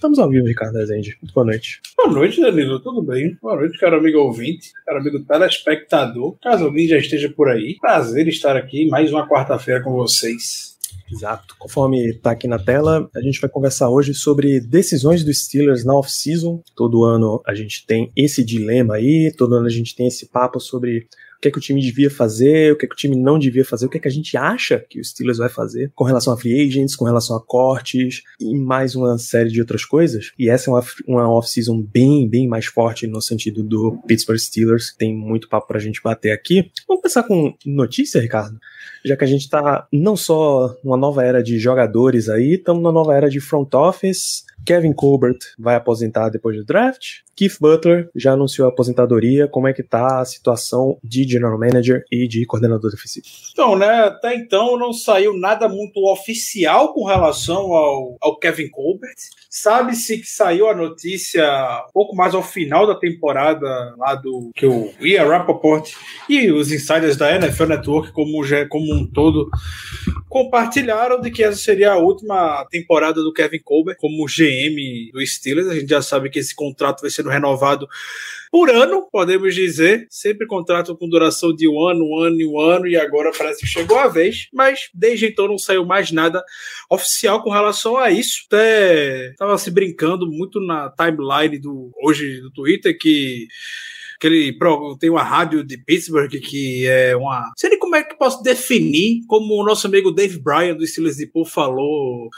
Estamos ao vivo, Ricardo Rezende. Muito boa noite. Boa noite, Danilo. Tudo bem? Boa noite, caro amigo ouvinte, caro amigo telespectador. Caso alguém já esteja por aí, prazer estar aqui mais uma quarta-feira com vocês. Exato. Conforme está aqui na tela, a gente vai conversar hoje sobre decisões dos Steelers na off-season. Todo ano a gente tem esse dilema aí, todo ano a gente tem esse papo sobre que é que o time devia fazer, o que é que o time não devia fazer, o que é que a gente acha que o Steelers vai fazer com relação a free agents, com relação a cortes e mais uma série de outras coisas. E essa é uma, uma off-season bem, bem mais forte no sentido do Pittsburgh Steelers. Tem muito papo pra gente bater aqui. Vamos começar com notícia, Ricardo? Já que a gente tá não só numa nova era de jogadores aí, estamos numa nova era de front office, Kevin Colbert vai aposentar depois do draft. Keith Butler já anunciou a aposentadoria. Como é que tá a situação de general manager e de coordenador defensivo? Então, né, até então não saiu nada muito oficial com relação ao, ao Kevin Colbert. Sabe-se que saiu a notícia um pouco mais ao final da temporada lá do que o Ian Rappaport e os insiders da NFL Network como, como um todo compartilharam de que essa seria a última temporada do Kevin Colbert como GM do Steelers. A gente já sabe que esse contrato vai sendo renovado por ano, podemos dizer. Sempre contrato com duração de um ano, um ano e um ano, e agora parece que chegou a vez, mas desde então não saiu mais nada oficial com relação a isso. Até estava se brincando muito na timeline do hoje do Twitter que ele tem uma rádio de Pittsburgh que é uma. Não sei como é que posso definir, como o nosso amigo Dave Bryan do Steelers de Pool falou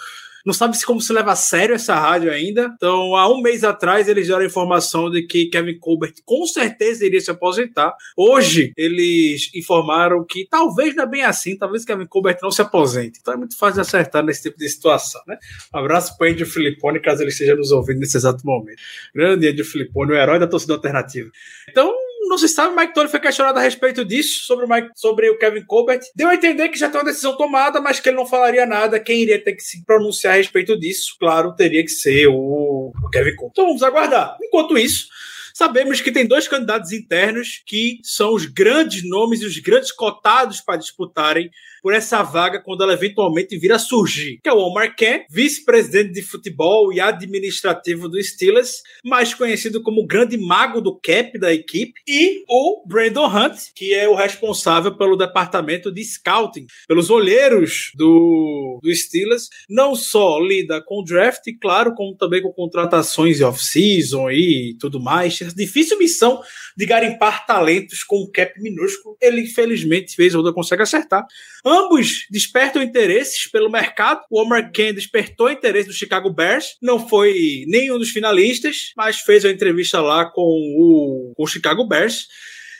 não sabe se como se leva a sério essa rádio ainda. Então, há um mês atrás, eles deram a informação de que Kevin Colbert com certeza iria se aposentar. Hoje, eles informaram que talvez não é bem assim, talvez Kevin Colbert não se aposente. Então é muito fácil de acertar nesse tipo de situação, né? Um abraço para Andy Filippone, caso ele esteja nos ouvindo nesse exato momento. Grande Andy Filippone, o herói da torcida alternativa. Então, não se sabe, Mike Tolley foi questionado a respeito disso, sobre o, Mike, sobre o Kevin Colbert. Deu a entender que já tem uma decisão tomada, mas que ele não falaria nada. Quem iria ter que se pronunciar a respeito disso, claro, teria que ser o Kevin Colbert. Então vamos aguardar. Enquanto isso, Sabemos que tem dois candidatos internos que são os grandes nomes e os grandes cotados para disputarem por essa vaga quando ela eventualmente vir a surgir, que é o Omar Ken, vice-presidente de futebol e administrativo do Steelers, mais conhecido como o grande mago do cap da equipe, e o Brandon Hunt, que é o responsável pelo departamento de scouting, pelos olheiros do, do Steelers, não só lida com o draft, claro, como também com contratações e off-season e tudo mais. Difícil missão de garimpar talentos com um cap minúsculo, ele infelizmente fez ou não consegue acertar. Ambos despertam interesses pelo mercado. O Omar Ken despertou interesse do Chicago Bears. Não foi nenhum dos finalistas, mas fez uma entrevista lá com o, com o Chicago Bears.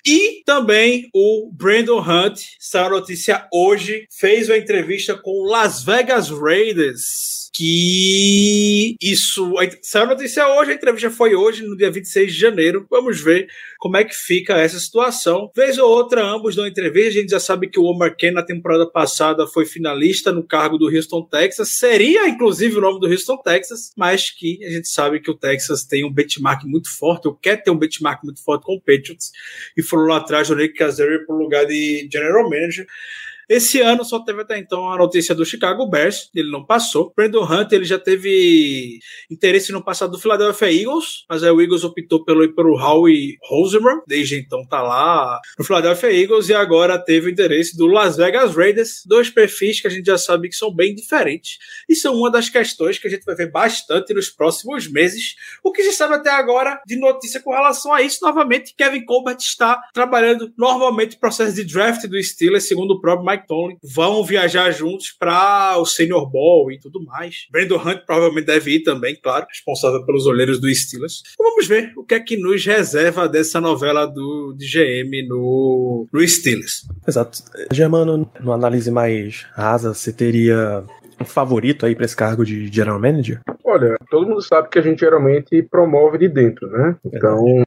E também o Brandon Hunt, saiu a notícia hoje, fez uma entrevista com o Las Vegas Raiders que isso. Saiu a notícia hoje, a entrevista foi hoje, no dia 26 de janeiro. Vamos ver como é que fica essa situação. Vez ou outra, ambos dão entrevista. A gente já sabe que o Omar Ken, na temporada passada, foi finalista no cargo do Houston, Texas. Seria, inclusive, o nome do Houston, Texas, mas que a gente sabe que o Texas tem um benchmark muito forte, ou quer ter um benchmark muito forte com o Patriots, e foram lá atrás do Nick Casario para o lugar de General Manager. Esse ano só teve até então a notícia do Chicago Bears, ele não passou. Brandon Hunt ele já teve interesse no passado do Philadelphia Eagles, mas aí o Eagles optou pelo, pelo Howie Roseman, desde então tá lá no Philadelphia Eagles e agora teve o interesse do Las Vegas Raiders, dois perfis que a gente já sabe que são bem diferentes e são uma das questões que a gente vai ver bastante nos próximos meses. O que se sabe até agora de notícia com relação a isso, novamente, Kevin Colbert está trabalhando normalmente o processo de draft do Steelers, segundo o próprio Mike Tomlin, vão viajar juntos para o Senior Bowl e tudo mais. Brandon Hunt provavelmente deve ir também, claro, responsável pelos olheiros do Steelers. Então vamos ver o que é que nos reserva dessa novela do de GM no, no Steelers. Exato. Germano, numa análise mais rasa, você teria um favorito aí para esse cargo de general manager? Olha, todo mundo sabe que a gente geralmente promove de dentro, né? Então,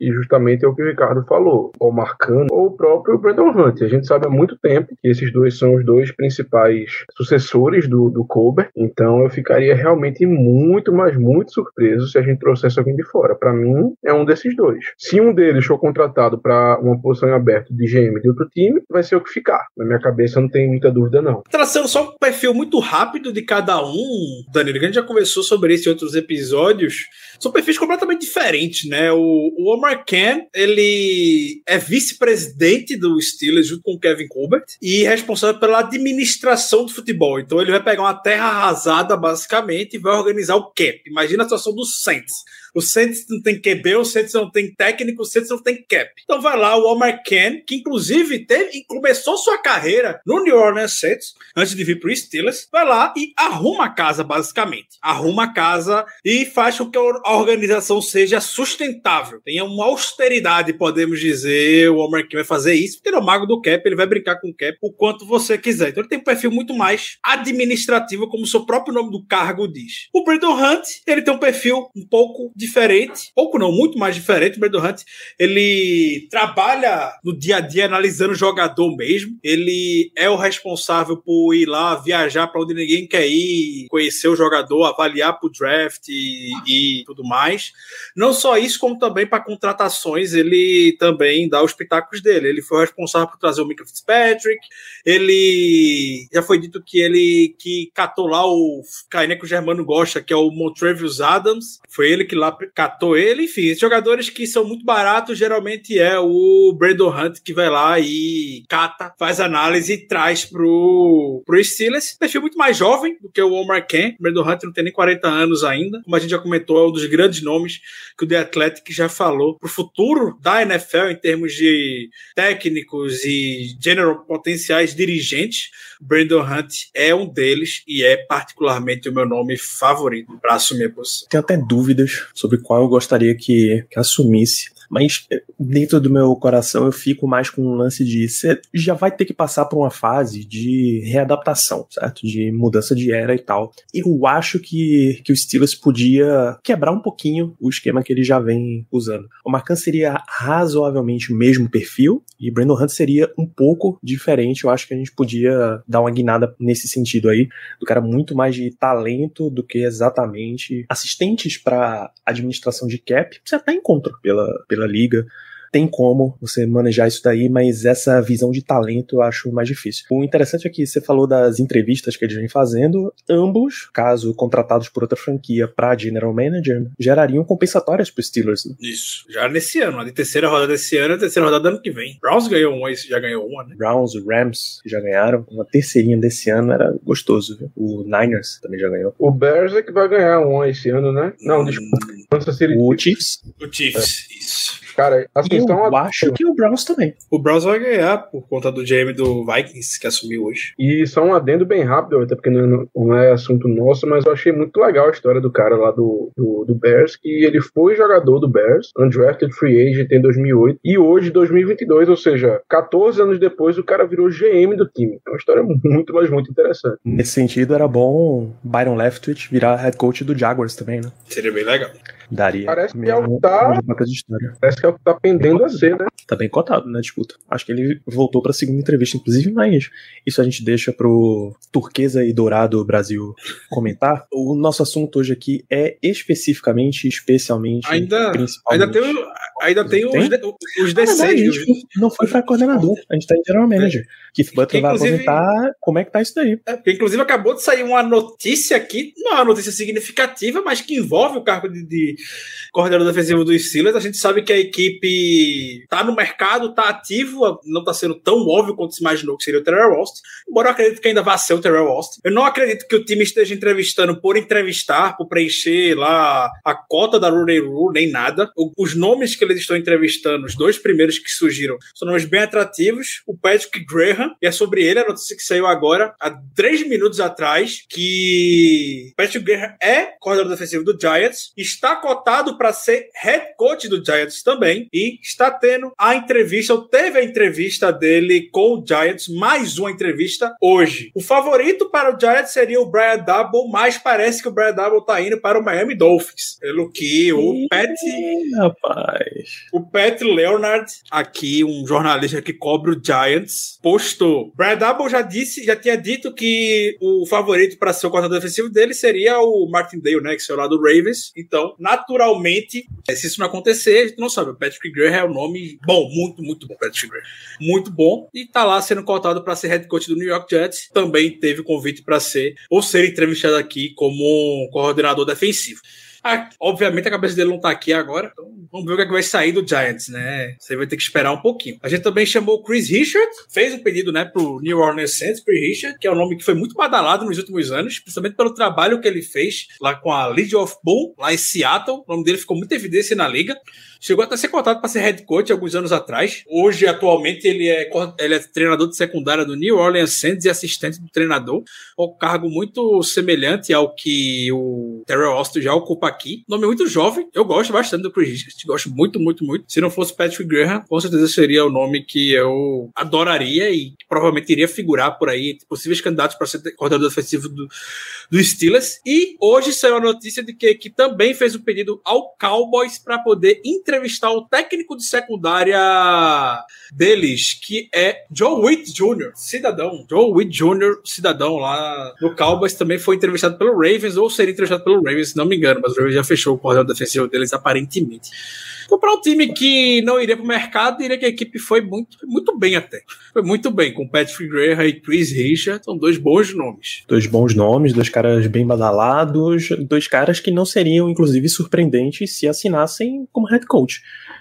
e justamente é o que o Ricardo falou, o Marcano ou o próprio Brandon Hunt. A gente sabe há muito tempo que esses dois são os dois principais sucessores do, do Colbert, então eu ficaria realmente muito, mas muito surpreso se a gente trouxesse alguém de fora. Para mim, é um desses dois. Se um deles for contratado para uma posição em aberto de GM de outro time, vai ser o que ficar. Na minha cabeça não tem muita dúvida, não. Traçando só um perfil muito rápido de cada um, Danilo, a gente já conversou sobre isso em outros episódios. São perfis completamente diferentes, né? O, o Omar Ken, ele é vice-presidente do Steelers junto com o Kevin Colbert e responsável pela administração do futebol. Então ele vai pegar uma terra arrasada, basicamente, e vai organizar o cap. Imagina a situação do Saints o Saints não tem QB, o Saints não tem técnico, o Saints não tem cap. Então vai lá o Omar Ken, que inclusive teve, começou sua carreira no New Orleans Saints, antes de vir pro Steelers, vai lá e arruma a casa, basicamente. Arruma a casa e faz com que a organização seja sustentável. Tenha uma austeridade, podemos dizer. O Omar Ken vai fazer isso, porque ele é o mago do cap, ele vai brincar com o cap o quanto você quiser. Então ele tem um perfil muito mais administrativo, como o seu próprio nome do cargo diz. O Brandon Hunt, ele tem um perfil um pouco diferente, pouco não, muito mais diferente. O Brandon Hunt, ele trabalha no dia a dia analisando o jogador mesmo. Ele é o responsável por ir lá viajar para onde ninguém quer ir, conhecer o jogador, avaliar para o draft e, e, tudo mais. Não só isso, como também para contratações, ele também dá os pitacos dele. Ele foi o responsável por trazer o Mika Fitzpatrick. Ele já foi dito que ele que catou lá o Kainé que o Germano gosta, que é o Montrevious Adams. Foi ele que lá catou ele. Enfim, jogadores que são muito baratos, geralmente é o Brandon Hunt que vai lá e cata, faz análise e traz pro, pro Steelers. Perfil muito mais jovem do que o Omar Ken. O Brandon Hunt não tem nem 40 anos ainda. Como a gente já comentou, é um dos grandes nomes que o The Athletic já falou pro futuro da NFL em termos de técnicos e general potenciais dirigentes. Brandon Hunt é um deles e é particularmente o meu nome favorito para assumir a posição. Tenho até dúvidas sobre qual eu gostaria que, que assumisse. Mas eh, dentro do meu coração eu fico mais com um lance de você já vai ter que passar por uma fase de readaptação, certo? De mudança de era e tal. Eu acho que, que o Steelers podia quebrar um pouquinho o esquema que ele já vem usando. O Marcan seria razoavelmente o mesmo perfil e Brandon Hunt seria um pouco diferente. Eu acho que a gente podia dar uma guinada nesse sentido aí, do cara muito mais de talento do que exatamente assistentes para administração de cap. Você até encontra pela, pela pela liga tem como você manejar isso daí, mas essa visão de talento eu acho mais difícil. O interessante é que você falou das entrevistas que eles vêm fazendo, ambos, caso contratados por outra franquia para General Manager, gerariam compensatórias para Steelers. Né? Isso, já nesse ano, a terceira rodada desse ano, a terceira rodada do ano que vem. Browns ganhou uma, já ganhou uma, né? Browns, Rams já ganharam, uma terceirinha desse ano era gostoso, viu? O Niners também já ganhou. O Bears é que vai ganhar uma esse ano, né? Não, desculpa. O Chiefs. O Chiefs, é. isso. Cara, assim, eu então, acho que o Browns também. O Browns vai ganhar por conta do GM do Vikings que assumiu hoje. E só um adendo bem rápido, até porque não, não é assunto nosso, mas eu achei muito legal a história do cara lá do, do, do Bears, que ele foi jogador do Bears, undrafted free agent em 2008, e hoje, 2022, ou seja, 14 anos depois, o cara virou GM do time. É uma história muito, mas muito interessante. Nesse sentido, era bom Byron Leftwich virar head coach do Jaguars também, né? Seria bem legal. Daria. Parece que é o que tá. Parece que é o que tá pendendo a ser, né? Tá bem cotado na disputa. Acho que ele voltou pra segunda entrevista, inclusive, mas isso a gente deixa pro Turquesa e Dourado Brasil comentar. o nosso assunto hoje aqui é especificamente, especialmente. Ainda, ainda tem, ainda tem, tem? os, os deceios. Ah, não foi pra coordenador, a gente tá em general manager. Keith Butler vai aposentar. Como é que tá isso daí? É, porque, inclusive, acabou de sair uma notícia aqui, não é uma notícia significativa, mas que envolve o cargo de, de coordenador defensivo dos Steelers. A gente sabe que a equipe tá no mercado, tá ativo, não tá sendo tão óbvio quanto se imaginou que seria o Terrell Austin, embora eu acredito que ainda vá ser o Terrell Austin. Eu não acredito que o time esteja entrevistando por entrevistar, por preencher lá a cota da Rooney Rule, nem nada. os nomes que eles estão entrevistando, os dois primeiros que surgiram, são nomes bem atrativos. O Patrick Graham, e é sobre ele a notícia que saiu agora, há três minutos atrás, que Patrick Graham é coordenador defensivo do Giants, está cotado para ser head coach do Giants também e está tendo a entrevista, ou teve a entrevista dele com o Giants, mais uma entrevista hoje. O favorito para o Giants seria o Brian Double, mas parece que o Brian Double tá indo para o Miami Dolphins, pelo que o Ih, Pat Rapaz. o Pat Leonard, aqui um jornalista que cobre o Giants, postou. Brad Double já disse, já tinha dito que o favorito para ser o coordenador defensivo dele seria o Martindale, né, que saiu lá do Ravens. Então, naturalmente, eh, se isso não acontecer, a gente não sabe. O Patrick Graham é um nome bom, muito, muito bom, Patrick Graham. Muito bom e tá lá sendo cotado para ser head coach do New York Jets. Também teve convite para ser ou ser entrevistado aqui como coordenador defensivo. Ah, obviamente a cabeça dele não tá aqui agora, então vamos ver o que, é que vai sair do Giants, né? Você vai ter que esperar um pouquinho. A gente também chamou o Chris Richard, fez um pedido, né, pro New Orleans Saints, Chris Richard, que é um nome que foi muito badalado nos últimos anos, principalmente pelo trabalho que ele fez lá com a Legion of Boom, lá em Seattle. O nome dele ficou muito evidência na liga. Chegou até a ser cotado para ser head coach alguns anos atrás. Hoje, atualmente, ele é, ele é treinador de secundária do New Orleans Saints e assistente do treinador. Um cargo muito semelhante ao que o Terrell Austin já ocupa aqui. Nome muito jovem. Eu gosto bastante do Chris Richards. Gosto muito, muito, muito. Se não fosse Patrick Graham, com certeza seria o nome que eu adoraria e provavelmente iria figurar por aí entre possíveis candidatos para ser coordenador defensivo do, do Steelers. E hoje saiu a notícia de que, que também fez um pedido ao Cowboys para poder entrevistar o técnico de secundária deles, que é Joe Witt Jr., cidadão. Joe Witt Jr., cidadão lá no Cowboys, também foi entrevistado pelo Ravens, ou seria entrevistado pelo Ravens, se não me engano, mas o Ravens já fechou o coordenador defensivo deles, aparentemente. Para um time que não iria para o mercado, diria que a equipe foi muito, muito bem até. Foi muito bem, com Patrick Graham e Chris Richard, são dois bons nomes. Dois bons nomes, dois caras bem badalados, dois caras que não seriam, inclusive, surpreendentes se assinassem como head coach.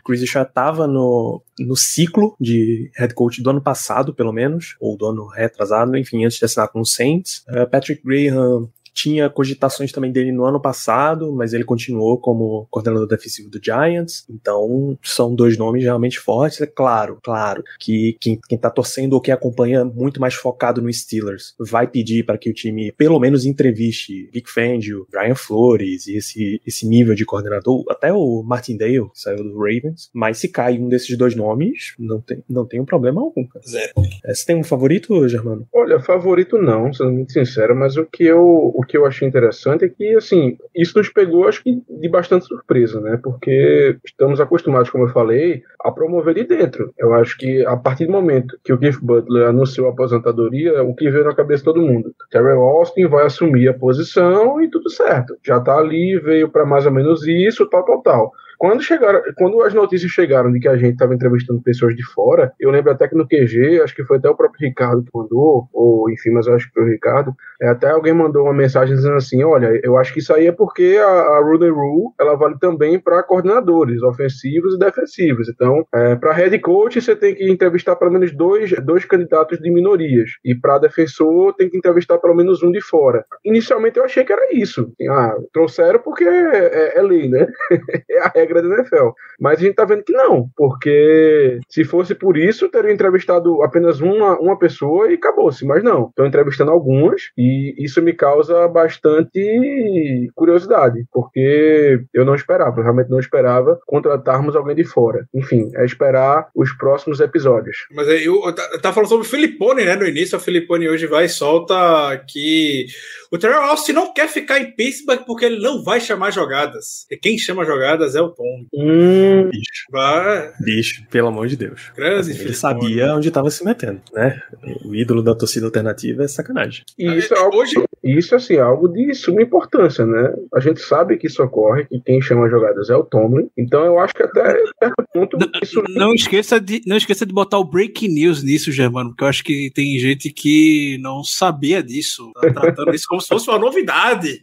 Chris já estava no, no ciclo de head coach do ano passado, pelo menos, ou do ano retrasado, enfim, antes de assinar com o Saints. Uh, Patrick Graham tinha cogitações também dele no ano passado, mas ele continuou como coordenador defensivo do Giants. Então, são dois nomes realmente fortes. É claro, claro, que quem, quem tá torcendo ou quem acompanha muito mais focado no Steelers vai pedir para que o time pelo menos entreviste Vic Fangio, Brian Flores e esse, esse nível de coordenador, até o Martindale, que saiu do Ravens. Mas se cai um desses dois nomes, não tem, não tem um problema algum. Cara. Zero. É, Você tem um favorito, Germano? Olha, favorito não, sendo muito sincero, mas o que eu, o que eu achei interessante é que, assim, isso nos pegou, acho que, de bastante surpresa, né? Porque estamos acostumados, como eu falei, a promover de dentro. Eu acho que, a partir do momento que o Keith Butler anunciou a aposentadoria, o que veio na cabeça de todo mundo? Terrell Austin vai assumir a posição e tudo certo. Já tá ali, veio para mais ou menos isso, tal, tal, tal. Quando chegaram, quando as notícias chegaram de que a gente estava entrevistando pessoas de fora, eu lembro até que no QG, acho que foi até o próprio Ricardo que mandou, ou enfim, mas acho que foi o Ricardo, é, até alguém mandou uma mensagem dizendo assim, olha, eu acho que isso aí é porque a, a Rule Rule, ela vale também para coordenadores ofensivos e defensivos. Então, é, para head coach você tem que entrevistar pelo menos dois, dois candidatos de minorias e para defensor tem que entrevistar pelo menos um de fora. Inicialmente eu achei que era isso. Ah, trouxeram porque é, é, é lei, né? é a regra da NFL. Mas a gente tá vendo que não, porque se fosse por isso, teria entrevistado apenas uma, uma pessoa e acabou-se, mas não. Estou entrevistando algumas e isso me causa bastante curiosidade, porque eu não esperava, eu realmente não esperava contratarmos alguém de fora. Enfim, é esperar os próximos episódios. Mas aí, eu, eu tava falando sobre o Filipone, né? No início, o Filipone hoje vai e solta que o Terrell Austin não quer ficar em Pittsburgh porque ele não vai chamar jogadas. E quem chama jogadas é o Tom. Hum, Bicho, Vai, bicho, pelo amor de Deus. grande Ele sabia onde estava se metendo, né? O ídolo da torcida alternativa é sacanagem. e isso é algo Hoje, Isso, assim, é algo de suma importância, né? A gente sabe que isso ocorre, que quem chama jogadas é o Tomlin. Então eu acho que até certo ponto isso Não esqueça, de, não esqueça de botar o breaking news nisso, Germano, porque eu acho que tem gente que não sabia disso. tá tratando isso como se fosse uma novidade.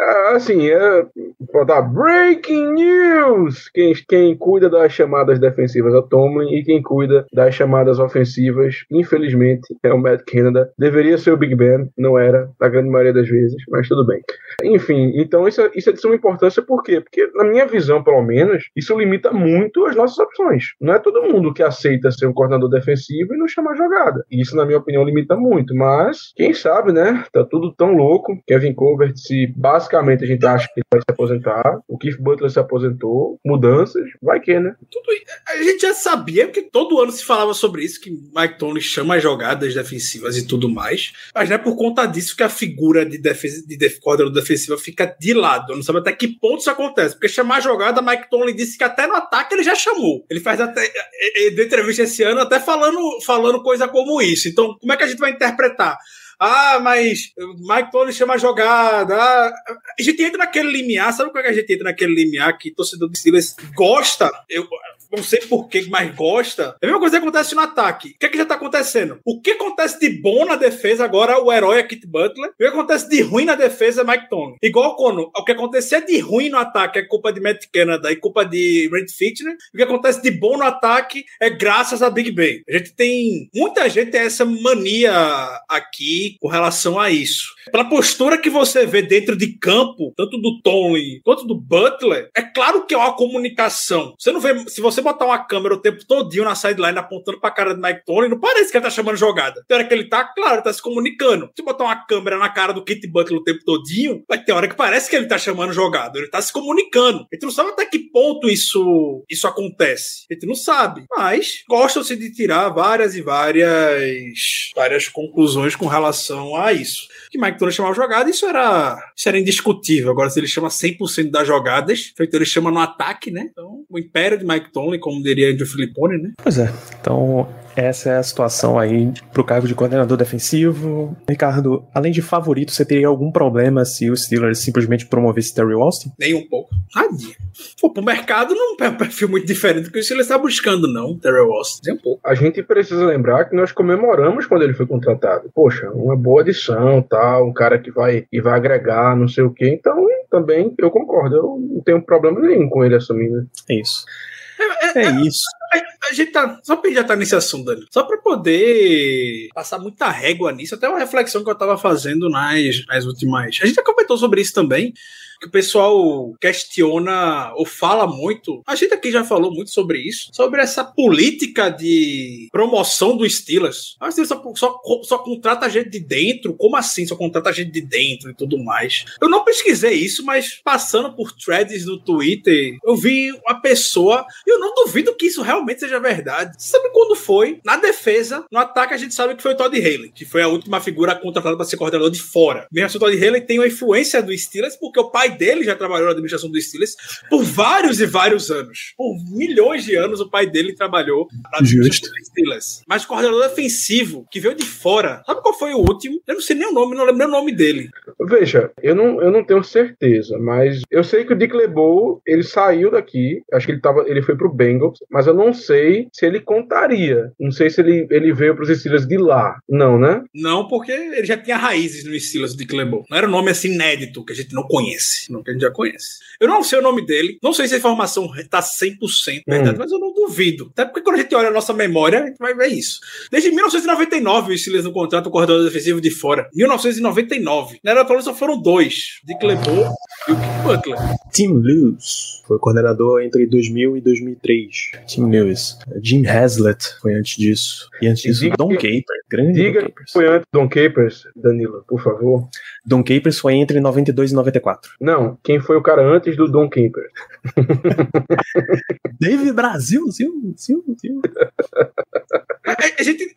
Ah, assim, é botar breaking news. Quem, quem cuida das chamadas defensivas é o Tomlin e quem cuida das chamadas ofensivas, infelizmente, é o Matt Canada. Deveria ser o Big Ben, não era. A grande maioria maioria das vezes, mas tudo bem. Enfim, então isso, é, isso é de suma importância por quê? Porque, na minha visão, pelo menos, isso limita muito as nossas opções. Não é todo mundo que aceita ser um coordenador defensivo e não chamar jogada. Isso, na minha opinião, limita muito. Mas, quem sabe, né? Tá tudo tão louco. Kevin Colbert, se basicamente a gente acha que ele vai se aposentar, o Keith Butler se aposentou, mudanças, vai que, né? Tudo, a gente já sabia, porque todo ano se falava sobre isso, que Mike Tony chama as jogadas defensivas e tudo mais. Mas não é por conta disso que a figura de, defesa, de def, coordenador defensiva fica de lado. Eu não sabe até que ponto isso acontece. Porque chamar a jogada, Mike Tony disse que até no ataque ele já chamou. Ele faz até de entrevista esse ano até falando, falando coisa como isso. Então, como é que a gente vai interpretar? Ah, mas Mike Tony chama a jogada. Ah, a gente entra naquele limiar. Sabe como é que a gente entra naquele limiar que torcedor do Steelers gosta? Eu, não sei por que mais gosta. É a mesma coisa que acontece no ataque. O que, é que já tá acontecendo? O que acontece de bom na defesa agora o herói é Kit Butler. O que acontece de ruim na defesa é Mike Tony. Igual quando o que acontecia de ruim no ataque é culpa de Matt Canada e culpa de Red Fitner. O que acontece de bom no ataque é graças a Big Ben. A gente tem. Muita gente tem essa mania aqui com relação a isso. Pela postura que você vê dentro de campo, tanto do Tony quanto do Butler, é claro que é uma comunicação. Você não vê. Se você botar uma câmera o tempo todinho na sideline apontando pra cara do Mike Tony, não parece que ele tá chamando jogada. Tem hora que ele tá, claro, ele tá se comunicando. Se botar uma câmera na cara do Kit Butler o tempo todinho, vai ter hora que parece que ele tá chamando jogada. Ele tá se comunicando. A gente não sabe até que ponto isso, isso acontece. A gente não sabe. Mas gostam-se de tirar várias e várias, várias conclusões com relação a isso que Mike Tony chamava jogada, isso era, isso era indiscutível. Agora, se ele chama 100% das jogadas, feito ele chama no ataque, né? Então, o império de Mike Tony, como diria Andrew Filippone, né? Pois é. Então, essa é a situação aí pro cargo de coordenador defensivo. Ricardo, além de favorito, você teria algum problema se o Steelers simplesmente promovesse Terry Austin? Nem um pouco. Nadinha. Pô, pro mercado não é um perfil muito diferente do que o Steelers está buscando, não, Terry Austin. Nem um pouco. A gente precisa lembrar que nós comemoramos quando ele foi contratado. Poxa, uma boa adição, tal, um cara que vai, e vai agregar, não sei o quê. Então, também, eu concordo. Eu não tenho problema nenhum com ele assumindo. É isso. É, é, é isso. A, a, gente tá. Só pra já tá nesse assunto, Dani. Só pra poder passar muita régua nisso, até uma reflexão que eu tava fazendo nas, nas últimas. A gente já comentou sobre isso também que o pessoal questiona ou fala muito. A gente aqui já falou muito sobre isso, sobre essa política de promoção do Steelers. A Steelers só, só, só contrata gente de dentro. Como assim só contrata gente de dentro e tudo mais? Eu não pesquisei isso, mas passando por threads no Twitter, eu vi uma pessoa. E eu não duvido que isso realmente seja verdade. Você sabe quando foi? Na defesa, no ataque, a gente sabe que foi o Todd Haley, que foi a última figura contratada para ser coordenador de fora. Mesmo assim, o Todd Haley tem uma influência do Steelers porque o pai dele já trabalhou na administração do Steelers por vários e vários anos. Por milhões de anos, o pai dele trabalhou na administração do Steelers. Mas coordenador defensivo, que veio de fora. Sabe qual foi o último? Eu não sei nem o nome, não lembro nem o nome dele. Veja, eu não, eu não tenho certeza, mas eu sei que o Dick LeBeau, ele saiu daqui, acho que ele, tava, ele foi pro Bengals, mas eu não sei se ele contaria. Não sei se ele, ele veio pros Steelers de lá. Não, né? Não, porque ele já tinha raízes no Steelers, o Dick LeBeau. Não era um nome assim inédito, que a gente não conhece não, que a gente já conhece. Eu não sei o nome dele, não sei se a informação tá 100% verdade, hum. mas eu não duvido. Até porque quando a gente olha a nossa memória, a gente vai ver isso. Desde 1999 o Steelers no contrato o corredor defensivo de fora. 1999. Na era só foram dois, de Clebor e o Kick Butler. Tim Lewis foi coordenador entre 2000 e 2003. Tim Lewis. Jim Haslett foi antes disso. E antes disso, Don Capers. Grande Diga Don Capers. foi antes Don Capers, Danilo, por favor. Don Capers foi entre 92 e 94. Não, quem foi o cara antes do Don Capers? Dave Brasil, sim, sim, sim. A, gente.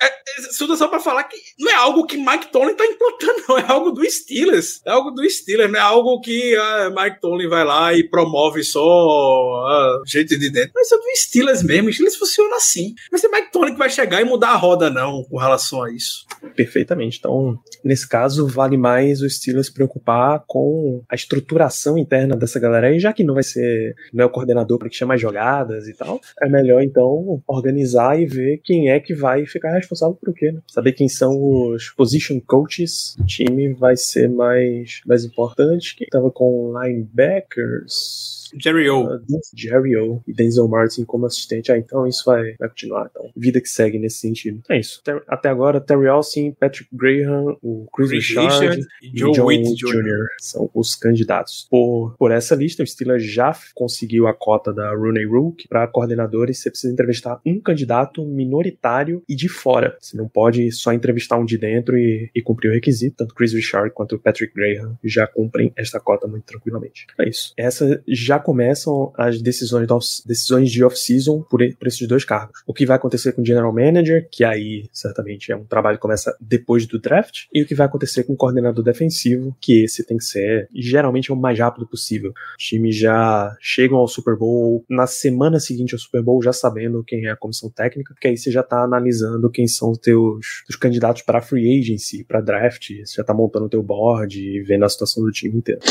Isso só pra falar que não é algo que Mike Tomlin tá implantando, não. É algo do Steelers. É algo do Steelers, não é algo que ah, Mike Tomlin vai lá e promove só ah, gente de dentro. Mas é do Steelers mesmo. O Steelers funciona assim. Mas é Mike Tomlin que vai chegar e mudar a roda, não, com relação a isso. Perfeitamente. Então, nesse caso, vale mais o Steelers preocupar com a estruturação interna dessa galera aí, já que não vai ser não é o coordenador para que chama as jogadas e tal. É melhor então organizar e ver quem é que vai ficar responsável por quê, né? Saber quem são os position coaches do time vai ser mais mais importante. Quem tava com linebackers Jerry O. Uh, Jerry O e Denzel Martin como assistente. Ah, então isso vai, vai continuar. Então, vida que segue nesse sentido. É isso. Até agora, Terry Austin, Patrick Graham, o Chris, Chris Richard, Richard, e Joe, Joe Witt Jr. Jr. são os candidatos. Por, por essa lista, o Steelers já conseguiu a cota da Rooney Rook para coordenadores. Você precisa entrevistar um candidato minoritário e de fora. Você não pode só entrevistar um de dentro e, e cumprir o requisito. Tanto Chris Richard quanto Patrick Graham já cumprem esta cota muito tranquilamente. É isso. Essa já começam as decisões, decisões de off-season por, por esses dois cargos. O que vai acontecer com o General Manager, que aí certamente é um trabalho que começa depois do draft, e o que vai acontecer com o coordenador defensivo, que esse tem que ser geralmente o mais rápido possível. Os times já chegam ao Super Bowl na semana seguinte ao Super Bowl já sabendo quem é a comissão técnica, porque aí você já está analisando quem são os teus os candidatos para free agency, para draft, você já está montando o teu board e vendo a situação do time inteiro.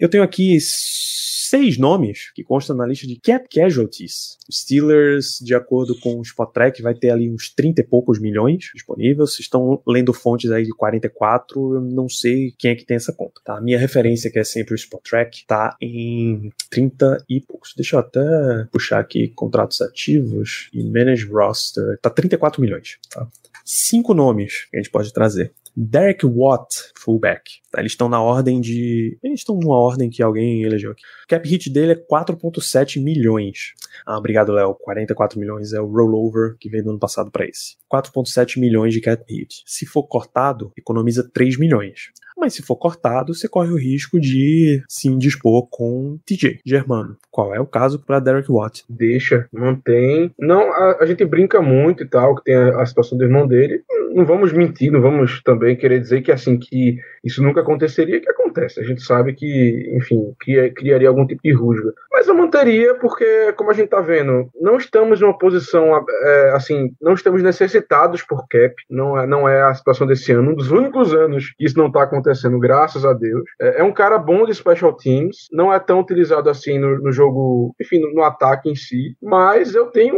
Eu tenho aqui seis nomes que constam na lista de cap casualties. Steelers, de acordo com o Spotrack, vai ter ali uns 30 e poucos milhões disponíveis. Vocês estão lendo fontes aí de 44, eu não sei quem é que tem essa conta, tá? A minha referência, que é sempre o Spotrack, tá em 30 e poucos. Deixa eu até puxar aqui contratos ativos e manage roster. Tá 34 milhões, tá? Cinco nomes que a gente pode trazer. Derek Watt, fullback. Tá, eles estão na ordem de. Eles estão numa ordem que alguém elegeu aqui. O cap hit dele é 4,7 milhões. Ah, obrigado, Léo. 44 milhões é o rollover que veio do ano passado para esse. 4,7 milhões de cap hit. Se for cortado, economiza 3 milhões. Mas se for cortado, você corre o risco de se indispor com TJ Germano. Qual é o caso para Derek Watt? Deixa, mantém. Não, a, a, gente brinca muito e tal, que tem a, a situação do irmão dele. Não vamos mentir, não vamos também querer dizer que assim que isso nunca aconteceria, que acontece. A gente sabe que, enfim, cria, criaria algum tipo de rusga. Mas eu manteria porque, como a gente está vendo, não estamos em uma posição, é, assim, não estamos necessitados por cap, não é, não é a situação desse ano. Um dos únicos anos que isso não está acontecendo, graças a Deus. É, é, um cara bom de special teams, não é tão utilizado assim no, no jogo, enfim, no, no, ataque em si, mas eu tenho,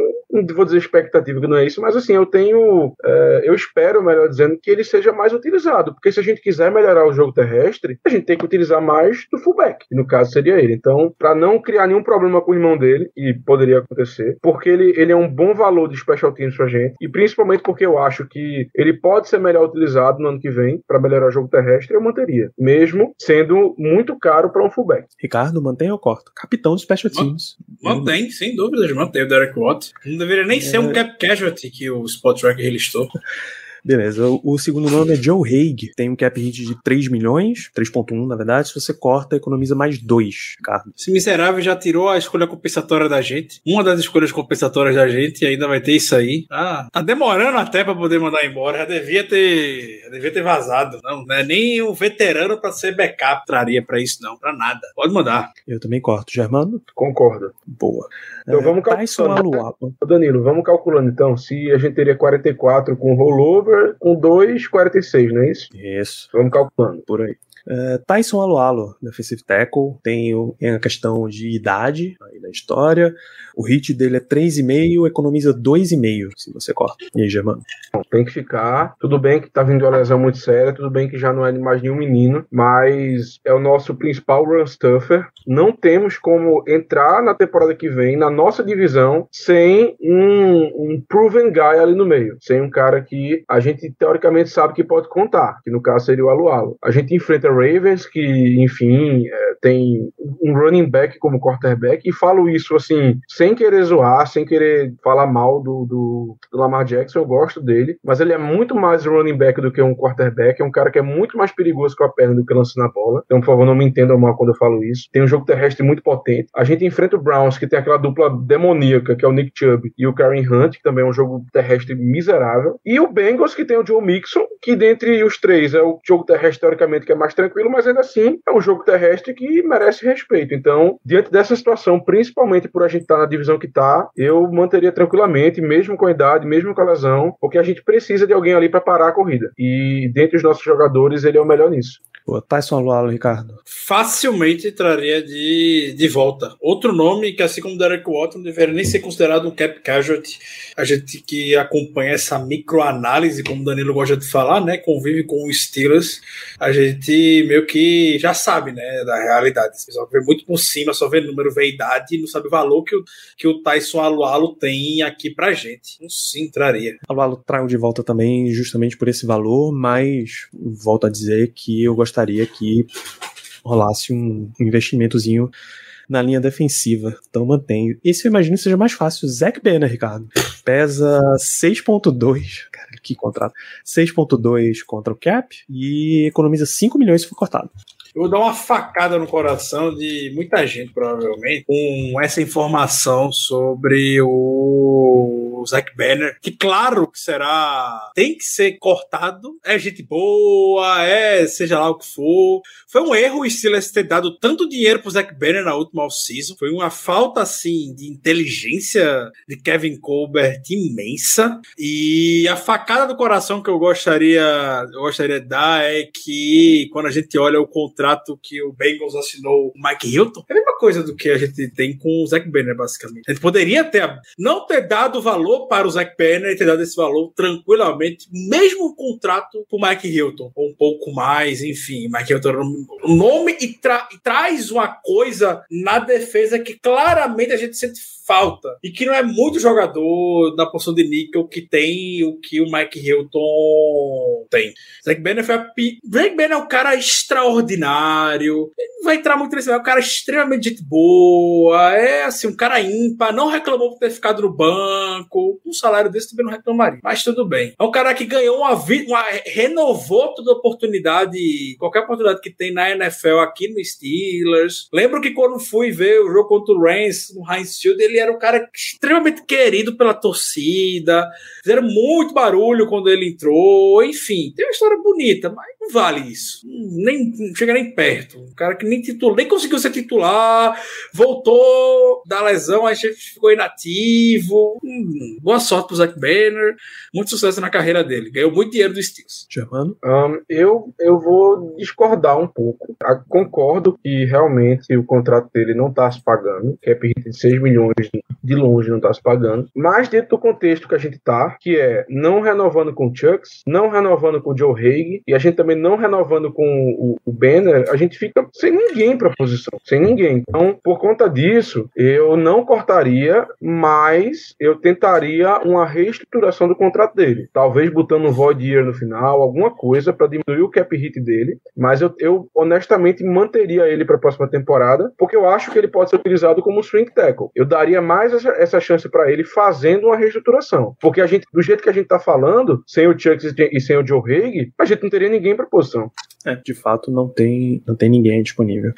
vou dizer expectativa que não é isso, mas assim, eu tenho, é, eu espero, melhor dizendo, que ele seja mais utilizado, porque se a gente quiser melhorar o jogo terrestre, a gente tem que utilizar mais do fullback, que no caso seria ele. Então, para não criar nenhum problema com o irmão dele, e poderia acontecer, porque ele, ele é um bom valor de special teams pra gente, e principalmente porque eu acho que ele pode ser melhor utilizado no ano que vem para melhorar o jogo terrestre, eu manteria, mesmo sendo muito caro para um fullback. Ricardo, mantém ou corta? Capitão dos special teams. Mantém, sem dúvidas, mantém o Derek Watt. Não deveria nem é... ser um cap casualty que o Spot Tracker listou. Beleza. O, o, segundo nome é Joe Haig. Tem um cap hit de 3 milhões, 3.1 na verdade. Se você corta, economiza mais 2, Carlos. Esse miserável já tirou a escolha compensatória da gente. Uma das escolhas compensatórias da gente e ainda vai ter isso aí. Ah, tá demorando até pra poder mandar embora. Já devia ter, já devia ter vazado. Não, não é nem o veterano pra ser backup traria pra isso, não. Pra nada. Pode mandar. Eu também corto. Germano? Concordo. Boa. Então é, vamos calculando. Danilo, vamos calculando então. Se a gente teria 44 com rollover, com 2,46, não é isso? Isso. Vamos calculando. Por aí. Uh, Tyson Alualo, defensive tackle, tem, tem a questão de idade aí na história. O hit dele é 3,5, economiza 2,5 se você corta. E aí, Germano? Tem que ficar. Tudo bem que tá vindo uma lesão muito séria, tudo bem que já não é mais nenhum menino, mas é o nosso principal run stuffer. Não temos como entrar na temporada que vem, na nossa divisão, sem um, um proven guy ali no meio. Sem um cara que a gente teoricamente sabe que pode contar, que no caso seria o Alualo. A gente enfrenta Ravens, que, enfim, é, tem um running back como quarterback, e falo isso assim, sem querer zoar, sem querer falar mal do, do, do, Lamar Jackson, eu gosto dele, mas ele é muito mais running back do que um quarterback, é um cara que é muito mais perigoso com a perna do que lançando a bola. Então, por favor, não me entendam mal quando eu falo isso. Tem um jogo terrestre muito potente. A gente enfrenta o Browns, que tem aquela dupla demoníaca, que é o Nick Chubb e o Karen Hunt, que também é um jogo terrestre miserável. E o Bengals, que tem o Joe Mixon, que dentre os três é o jogo terrestre, teoricamente, que é mais tranquilo, mas ainda assim é um jogo terrestre que merece respeito. Então, diante dessa situação, principalmente por a gente estar na divisão que está, eu manteria tranquilamente, mesmo com a idade, mesmo com a lesão, porque a gente precisa de alguém ali para parar a corrida. E dentre os nossos jogadores, ele é o melhor nisso. Pô, Tyson Alualo, Ricardo. Facilmente traria de, de volta. Outro nome que, assim como Derek Walton, deveria nem ser considerado um cap casualty. A gente que acompanha essa microanálise, como o Danilo gosta de falar, né? Convive com os Steelers, a gente meio que já sabe, né? Da realidade. Só vê muito por cima, só vê número, vê idade e não sabe o valor que o, que o Tyson Alualo tem aqui pra gente. Sim, traria. Alualo trago de volta também, justamente por esse valor, mas volto a dizer que eu gostaria que rolasse um investimentozinho na linha defensiva. Então mantenho. Esse eu imagino seja mais fácil. Zack Banner, Ricardo. Pesa 6.2. Cara, que contrato. 6.2 contra o cap e economiza 5 milhões se for cortado. Eu vou dar uma facada no coração de muita gente, provavelmente, com essa informação sobre o Zack Banner, que claro que será. tem que ser cortado. É gente boa, é seja lá o que for. Foi um erro o Steelers ter dado tanto dinheiro pro Zack Banner na última off-season. Foi uma falta, assim, de inteligência de Kevin Colbert imensa. E a facada do coração que eu gostaria, eu gostaria de dar é que quando a gente olha o contrato que o Bengals assinou o Mike Hilton, é a mesma coisa do que a gente tem com o Zack Banner, basicamente. A gente poderia ter não ter dado valor para o Zack Banner e ter dado esse valor tranquilamente, mesmo o contrato pro Mike Hilton, ou um pouco mais, enfim. Mike Hilton era um nome e, tra e traz uma coisa na defesa que claramente a gente sente falta. E que não é muito jogador na posição de níquel que tem o que o Mike Hilton tem. Zack Banner foi a pi... Zack Banner é um cara extraordinário. Ele não vai entrar muito nesse, é um cara extremamente boa. É assim, um cara ímpar. Não reclamou por ter ficado no banco. Um salário desse também não reclamaria. Mas tudo bem. É um cara que ganhou uma vida, uma... renovou toda oportunidade, qualquer oportunidade que tem na NFL aqui no Steelers. Lembro que quando fui ver o jogo contra o Rams no Heinz Field, ele era um cara extremamente querido pela torcida. Fizeram muito barulho quando ele entrou. Enfim, tem uma história bonita, mas não vale isso. Nem não chega nem perto. Um cara que nem titular, nem conseguiu ser titular, voltou da lesão, aí ficou inativo. Hum, boa sorte pro Zack Banner. Muito sucesso na carreira dele. Ganhou muito dinheiro do Steelers. Germano? Um, eu, eu vou discordar um pouco. Eu concordo que realmente o contrato dele não está se pagando. Cap hit de 6 milhões de longe não está se pagando. Mas dentro do contexto que a gente tá, que é não renovando com o Chucks, não renovando com o Joe Haig, e a gente também não renovando com o, o Banner, a gente fica sem ninguém para posição, sem ninguém. Então, por conta disso, eu não cortaria, mas eu tentaria uma reestruturação do contrato dele. Talvez botando um void year no final, alguma coisa para diminuir o cap hit dele, mas eu, eu honestamente manteria ele para a próxima temporada, porque eu acho que ele pode ser utilizado como swing tackle. Eu daria mais essa, essa chance para ele fazendo uma reestruturação. Porque a gente, do jeito que a gente tá falando, sem o Chucks e sem o Joe Haig, a gente não teria ninguém para posição. É, de fato, não tem, não tem ninguém disponível.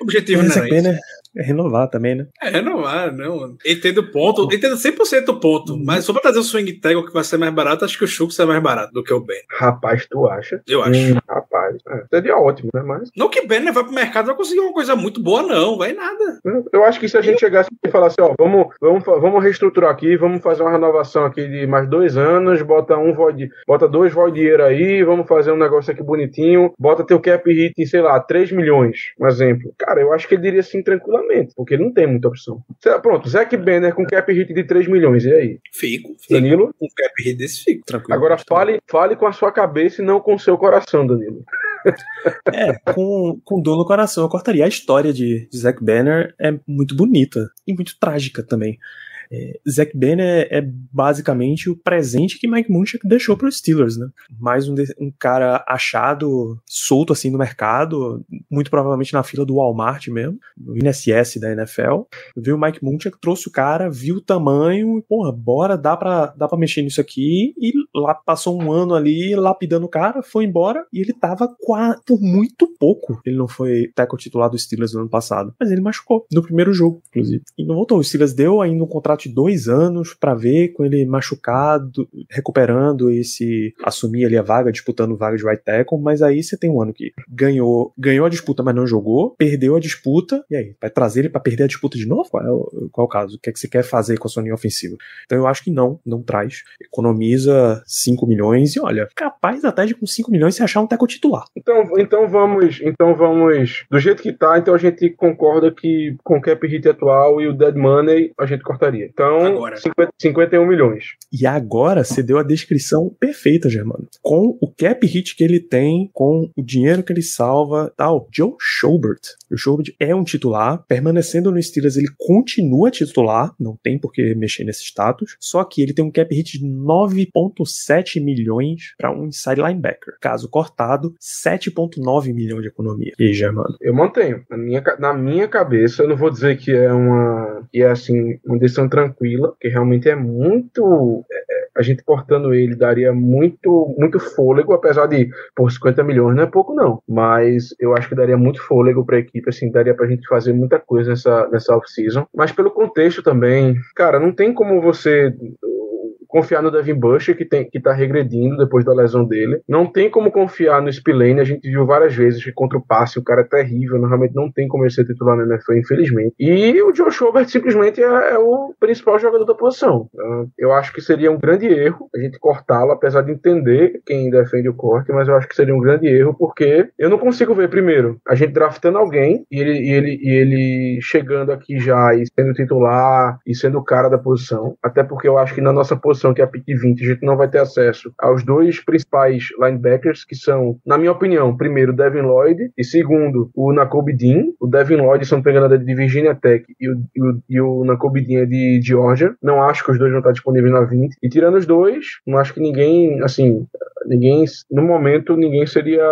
O objetivo Mas não é era pena isso. É renovar também, né? É, renovar, não. Entendo o ponto, entendo 100% o ponto, mas só pra trazer o swing tackle que vai ser mais barato, acho que o Chucks é mais barato do que o Ben. Rapaz, tu acha? Eu acho. Hum, rapaz, é, seria ótimo, né? Mas Não que Banner vai pro mercado vai conseguir uma coisa muito boa, não. Vai nada. eu acho que se a gente chegasse e falasse, ó, vamos, vamos, vamos reestruturar aqui, vamos fazer uma renovação aqui de mais dois anos, bota um void, bota dois void year aí, vamos fazer um negócio aqui bonitinho, bota teu cap hit em, sei lá, 3 milhões, um exemplo. Cara, eu acho que ele diria sim tranquilamente, porque ele não tem muita opção. Pronto, Zack Banner com cap hit de 3 milhões, e aí? Fico, fico. Danilo? Com cap hit desse fico. Tranquilo. Agora fale, fale com a sua cabeça e não com o seu coração, Danilo. É, com, com dor no coração, eu cortaria. A história de, de Zack Banner é muito bonita e muito trágica também. É, Zack Banner é basicamente o presente que Mike Munchak deixou para os Steelers, né? Mais um, um cara achado, solto assim no mercado, muito provavelmente na fila do Walmart mesmo, no INSS da NFL. Viu o Mike Munchak, trouxe o cara, viu o tamanho, e, porra, bora, dá pra, dá pra mexer nisso aqui. E lá passou um ano ali lapidando o cara, foi embora e ele tava por muito pouco. Ele não foi tackle titular dos Steelers no ano passado, mas ele machucou no primeiro jogo, inclusive. E não voltou. O Steelers deu ainda um contrato de dois anos para ver com ele machucado, recuperando esse assumir ali a vaga, disputando vaga de right tackle, mas aí você tem um ano que ganhou, ganhou a disputa, mas não jogou, perdeu a disputa, e aí? Vai trazer ele para perder a disputa de novo? Qual é, o, qual é o caso? O que é que você quer fazer com a sua linha ofensiva? Então eu acho que não, não traz. Economiza 5 milhões e olha, capaz até de com 5 milhões você achar um tackle titular. Então, então vamos, então vamos, do jeito que tá, então a gente concorda que com o cap hit atual e o dead money a gente cortaria. Então, Agora. 50, 51 milhões. E agora você deu a descrição perfeita, Germano. Com o cap hit que ele tem, com o dinheiro que ele salva, tal. Joe Schobert. O Schobert é um titular, permanecendo no Steelers, ele continua titular, não tem por que mexer nesse status. Só que ele tem um cap hit de 9,7 milhões para um inside linebacker. Caso cortado, 7,9 milhões de economia. E aí, Germano? Eu mantenho. Na minha, na minha cabeça, eu não vou dizer que é uma. que é assim, uma decisão tranquila, porque realmente é muito. é, é, a gente cortando ele daria muito, muito fôlego, apesar de, por 50 milhões não é pouco, não. Mas eu acho que daria muito fôlego pra equipe, assim, daria pra gente fazer muita coisa nessa, nessa off-season. Mas pelo contexto também, cara, não tem como você confiar no Devin Bush, que, tem, que tá regredindo depois da lesão dele. Não tem como confiar no Spillane, a gente viu várias vezes que contra o passe o cara é terrível, normalmente não tem como ele ser titular na NFL, infelizmente. E o Joe Schobert simplesmente é, é o principal jogador da posição. Ah, Eu acho que seria um grande erro a gente cortá-lo, apesar de entender quem defende o corte, mas eu acho que seria um grande erro porque eu não consigo ver, primeiro, a gente draftando alguém e ele, e ele, e ele chegando aqui já e sendo titular e sendo o cara da posição, até porque eu acho que na nossa posição, que é a pick 20, a gente não vai ter acesso aos dois principais linebackers, que são, na minha opinião, primeiro, Devin Lloyd e segundo, o Nakobe Dean. O Devin Lloyd, se não me é de Virginia Tech e o, e o, e o Nakobe Dean é de Georgia. Não acho que os dois vão estar disponíveis na 20. E tirando os dois, não acho que ninguém, assim, ninguém, no momento, ninguém seria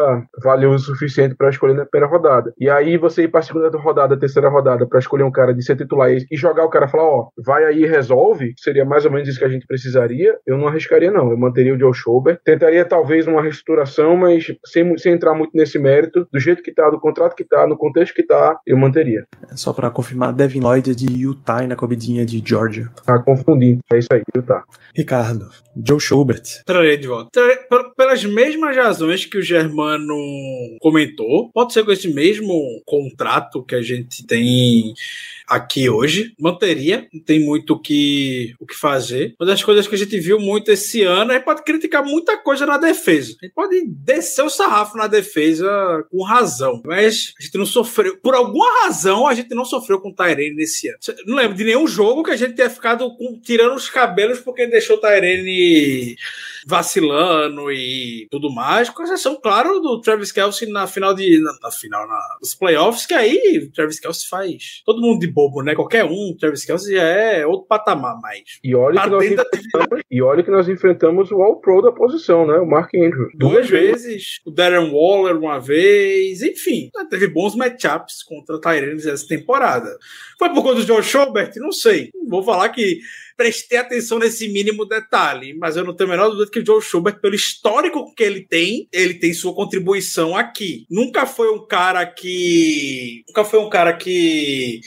valioso o suficiente para escolher na primeira rodada. E aí você ir para a segunda rodada, terceira rodada, para escolher um cara de ser titular e, jogar o cara e falar, ó, vai aí resolve, seria mais ou menos isso que a gente precisaria. Eu não arriscaria, não. Eu manteria o Joe Schobert. Tentaria talvez uma reestruturação, mas sem, sem entrar muito nesse mérito, do jeito que tá, do contrato que tá, no contexto que tá, eu manteria. Só pra confirmar, Devin Lloyd é de Utah e na cobidinha de Georgia. Tá confundindo. É isso aí, tá? Ricardo, Joe Schobert. Trarei de volta. Trarei- pel- pelas mesmas razões que o Germano comentou, pode ser com esse mesmo contrato que a gente tem aqui hoje, manteria, não tem muito o que, o que fazer. Uma das coisas que a gente viu muito esse ano, a gente pode criticar muita coisa na defesa. A gente pode descer o sarrafo na defesa com razão, mas a gente não sofreu, por alguma razão, a gente não sofreu com o Tyrene nesse ano. Não lembro de nenhum jogo que a gente tenha ficado com- tirando os cabelos porque deixou o Tyrene vacilando e tudo mais, com exceção, claro, do Travis Kelsey na final de. Na, na final, na, nos playoffs, que aí o Travis Kelsey faz todo mundo de bobo, né? Qualquer um, o Travis Kelsey já é outro patamar, mas. E olha, Tá que nós da enfrentamos, e olha que nós enfrentamos o All-Pro da posição, né? O Mark Andrews. Duas vezes, o Darren Waller uma vez, enfim, né, teve bons matchups contra Tyrannis essa temporada. Foi por conta do Joe Schobert? Não sei. Vou falar que prestei atenção nesse mínimo detalhe, mas eu não tenho a menor dúvida que o Joe Schobert, pelo histórico que ele tem, ele tem sua contribuição aqui. Nunca foi um cara que. Nunca foi um cara que.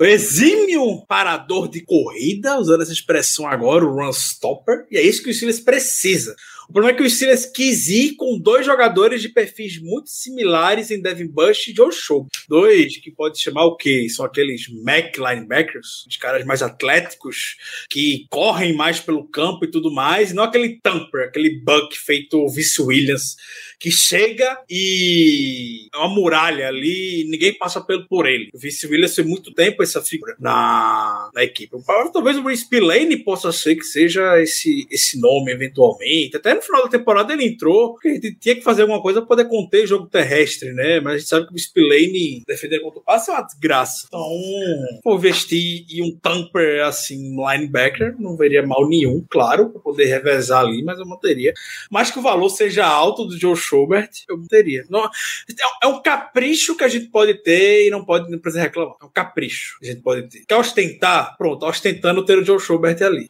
Exímio parador de corrida, usando essa expressão agora, o run stopper, e é isso que o Steelers precisa. O problema é que o Steelers quis ir com dois jogadores de perfis muito similares em Devin Bush e Joe Show. Dois que pode chamar o quê? São aqueles Mac linebackers, os caras mais atléticos, que correm mais pelo campo e tudo mais, e não aquele Thumper, aquele Buck feito Vice Williams, que chega e é uma muralha ali, ninguém passa pelo por ele. O Vice Williams foi muito tempo essa figura na, na equipe. Talvez o Bruce Spillane possa ser que seja esse, esse nome eventualmente. Até no final da temporada ele entrou, porque ele tinha que fazer alguma coisa para poder conter jogo terrestre, né? Mas a gente sabe que o Spillane defender contra o passe é uma desgraça. Então, vou investir em um tamper assim, linebacker, não veria mal nenhum, claro, para poder revezar ali, mas eu manteria. Mas que o valor seja alto do Joe Schobert, eu manteria. Não, é um capricho que a gente pode ter e não pode não precisa reclamar. É um capricho que a gente pode ter. Quer ostentar? Pronto, ostentando ter o Joe Schobert ali.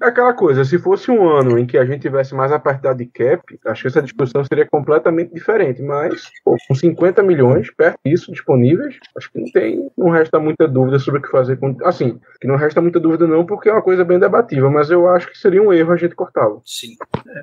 É aquela coisa, se fosse um ano em que a gente tivesse mais apertado de cap, acho que essa discussão seria completamente diferente, mas pô, com 50 milhões perto disso disponíveis, acho que não tem, não resta muita dúvida sobre o que fazer com, assim, que não resta muita dúvida não, porque é uma coisa bem debatível, mas eu acho que seria um erro a gente cortá-lo. Sim.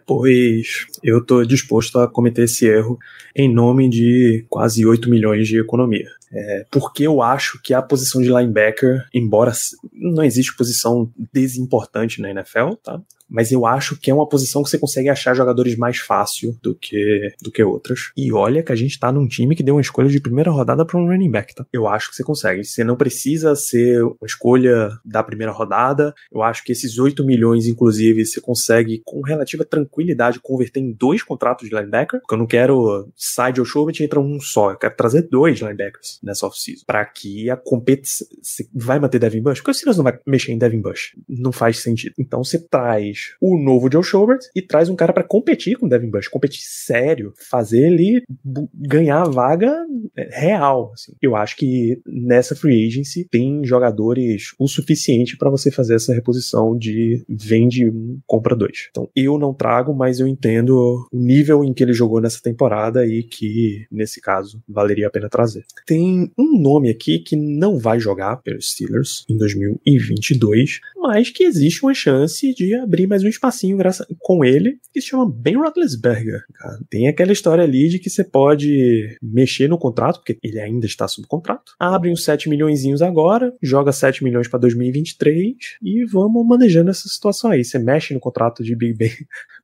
Pois eu tô disposto a cometer esse erro em nome de quase 8 milhões de economia. É, porque eu acho que a posição de linebacker, embora não existe posição desimportante na NFL, tá? Mas eu acho que é uma posição que você consegue achar jogadores mais fácil do que, do que outras. E olha que a gente tá num time que deu uma escolha de primeira rodada para um running back, tá? Eu acho que você consegue. Você não precisa ser uma escolha da primeira rodada. Eu acho que esses 8 milhões, inclusive, você consegue com relativa tranquilidade converter em dois contratos de linebacker, porque eu não quero side ou show e entra um só. Eu quero trazer dois linebackers nessa off-season. Pra que a competição. Você vai manter Devin Bush? Porque o Steelers não vai mexer em Devin Bush. Não faz sentido. Então você traz o novo Joe Schobert e traz um cara para competir com o Devin Bush, competir sério, fazer ele ganhar a vaga é, real. Assim. Eu acho que nessa free agency tem jogadores o suficiente para você fazer essa reposição de vende um, compra dois. Então eu não trago, mas eu entendo o nível em que ele jogou nessa temporada e que nesse caso valeria a pena trazer. Tem um nome aqui que não vai jogar pelos Steelers em 2022, mas que existe uma chance de abrir mais um espacinho graça, com ele, que se chama Ben Roethlisberger. Tem aquela história ali de que você pode mexer no contrato, porque ele ainda está sob contrato. Abre uns 7 milhões agora, joga 7 milhões para 2023 e vamos manejando essa situação aí. Você mexe no contrato de Big Ben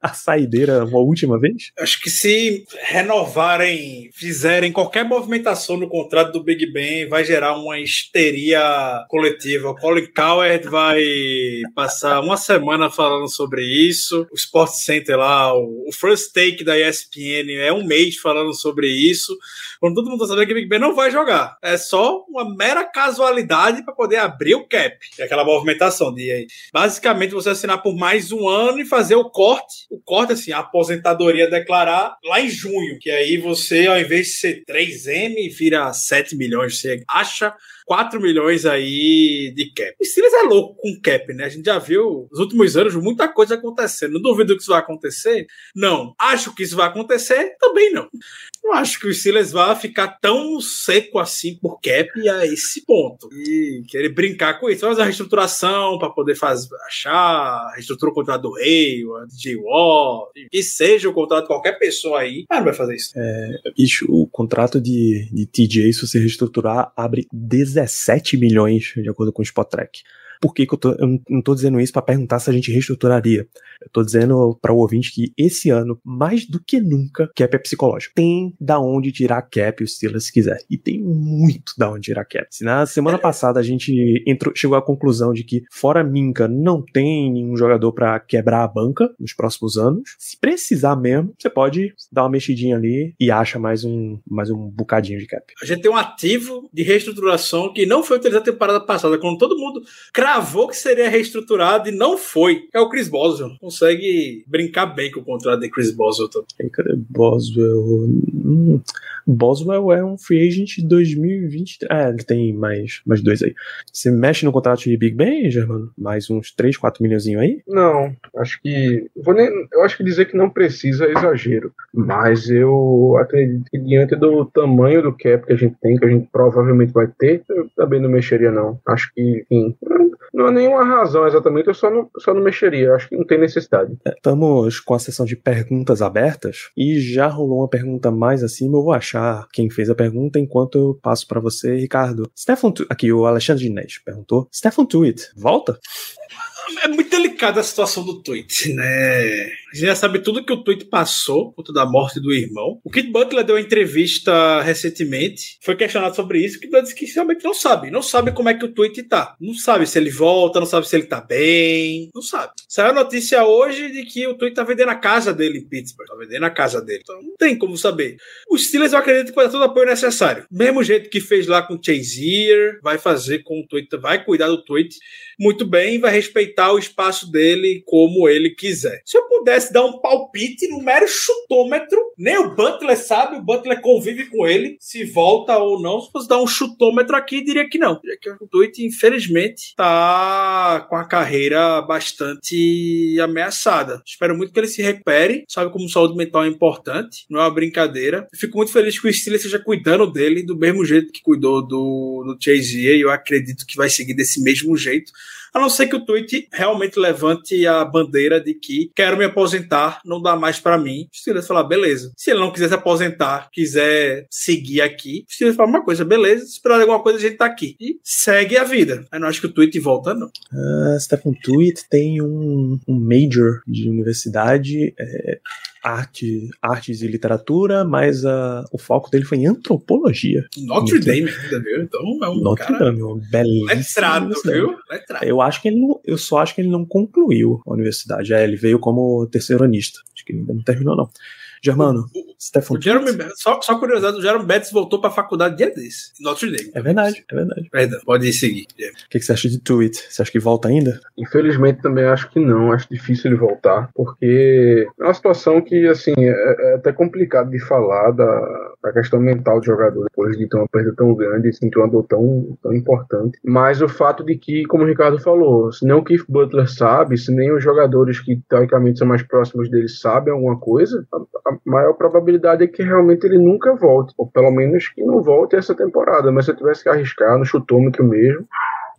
a saideira uma última vez? Acho que se renovarem, fizerem qualquer movimentação no contrato do Big Ben, vai gerar uma histeria coletiva. O Colin Coward vai passar uma semana falando sobre isso. O Sport Center lá, o First Take da ESPN é um mês falando sobre isso. Quando todo mundo tá sabendo que o Big Ben não vai jogar. É só uma mera casualidade para poder abrir o cap. É aquela movimentação de aí. Basicamente, você assinar por mais um ano e fazer o corte. O corte, assim, a aposentadoria declarar lá em junho. Que aí você, ao invés de ser 3M, vira 7 milhões. Você acha 4 milhões aí de cap. O Steelers é louco com cap, né? A gente já viu nos últimos anos muita coisa acontecendo. Não duvido que isso vai acontecer? Não. Acho que isso vai acontecer? Também não. Não acho que o Steelers vá ficar tão seco assim por cap a esse ponto. E querer brincar com isso. Fazer a reestruturação para poder fazer, achar, reestrutura o contrato do Rei, DJ Wall, que seja o contrato de qualquer pessoa aí. Mas não vai fazer isso. É, bicho, o contrato de, de TJ, se você reestruturar, abre 17 milhões, de acordo com o Spot Track. Por que, que eu, tô, eu não tô dizendo isso para perguntar se a gente reestruturaria? Eu tô dizendo para o ouvinte que esse ano, mais do que nunca, cap é psicológico. Tem da onde tirar cap o Steelers se quiser. E tem muito da onde tirar cap. Se na semana passada a gente entrou, chegou à conclusão de que, fora Minka, não tem nenhum jogador para quebrar a banca nos próximos anos, se precisar mesmo, você pode dar uma mexidinha ali e acha mais um, mais um bocadinho de cap. A gente tem um ativo de reestruturação que não foi utilizado na temporada passada, quando todo mundo cravou que seria reestruturado e não foi. É o Chris Boswell. Consegue brincar bem com o contrato de Chris Boswell também. Cadê Boswell? Hum, Boswell é um free agent de 2023. Ah, ele tem mais, mais dois aí. Você mexe no contrato de Big Ben, Germano? Mais uns 3, 4 milhões aí? Não, acho que. Vou nem, eu acho que dizer que não precisa é exagero. Mas eu acredito que diante do tamanho do cap que a gente tem, que a gente provavelmente vai ter, eu também não mexeria, não. Acho que, enfim, não há nenhuma razão exatamente, eu só não, só não mexeria, acho que não tem necessidade. Estamos com a sessão de perguntas abertas e já rolou uma pergunta mais acima, eu vou achar quem fez a pergunta enquanto eu passo para você, Ricardo. Stefan, aqui o Alexandre Ginés perguntou, Stefan Tweet, volta? É muito delicada a situação do tweet, né? A gente já sabe tudo que o tweet passou por da morte do irmão. O Kit Butler deu uma entrevista recentemente, foi questionado sobre isso. Butler disse que realmente não sabe. Não sabe como é que o tweet tá. Não sabe se ele volta, não sabe se ele tá bem. Não sabe. Saiu a notícia hoje de que o tweet tá vendendo a casa dele em Pittsburgh. Tá vendendo a casa dele. Então não tem como saber. Os Steelers eu acredito que vai dar todo o apoio necessário. Mesmo jeito que fez lá com o Chazier, vai fazer com o tweet, vai cuidar do tweet muito bem, vai respeitar o espaço dele como ele quiser. Se eu pudesse dar um palpite no mero chutômetro, nem o Butler sabe, o Butler convive com ele, se volta ou não. Se fosse dar um chutômetro aqui, diria que não. Diria que o Tweet, infelizmente, tá com a carreira bastante ameaçada. Espero muito que ele se recupere. Sabe como saúde mental é importante, não é uma brincadeira. Eu fico muito feliz que o Steelers esteja cuidando dele do mesmo jeito que cuidou do, do Chase e eu acredito que vai seguir desse mesmo jeito a não ser que o tweet realmente levante a bandeira de que quero me aposentar, não dá mais para mim. O Steelers falar, beleza. Se ele não quiser se aposentar, quiser seguir aqui, o Steelers fala uma coisa, beleza, se esperar alguma coisa, a gente tá aqui. E segue a vida. Eu não acho que o tweet volta, não. Uh, Stephen Tweet tem um, um major de universidade. É arte, artes e literatura, mas uh, o foco dele foi em antropologia. Notre Dame ainda, viu? Então é um Notre cara Dame, um belíssimo. letrado, viu? Letrado. Eu acho que ele não, eu só acho que ele não concluiu a universidade. É, ele veio como terceironista. Acho que ele ainda não terminou, não. Germano, Stefan. O Jeremy, só, só curiosidade, o Jeremy Betts voltou pra faculdade dia desse, em Notre Dame. É verdade, é verdade. Perdão, pode seguir. O que, que você acha de Tweet? Você acha que volta ainda? Infelizmente também acho que não, acho difícil ele voltar, porque é uma situação que, assim, é, é até complicado de falar da, da questão mental do jogador depois de ter uma perda tão grande, sentir uma dor tão, tão importante. Mas o fato de que, como o Ricardo falou, se nem o Keith Butler sabe, se nem os jogadores que teoricamente são mais próximos dele sabem alguma coisa, a, a maior probabilidade é que realmente ele nunca volte, ou pelo menos que não volte essa temporada. Mas se eu tivesse que arriscar no chutômetro mesmo,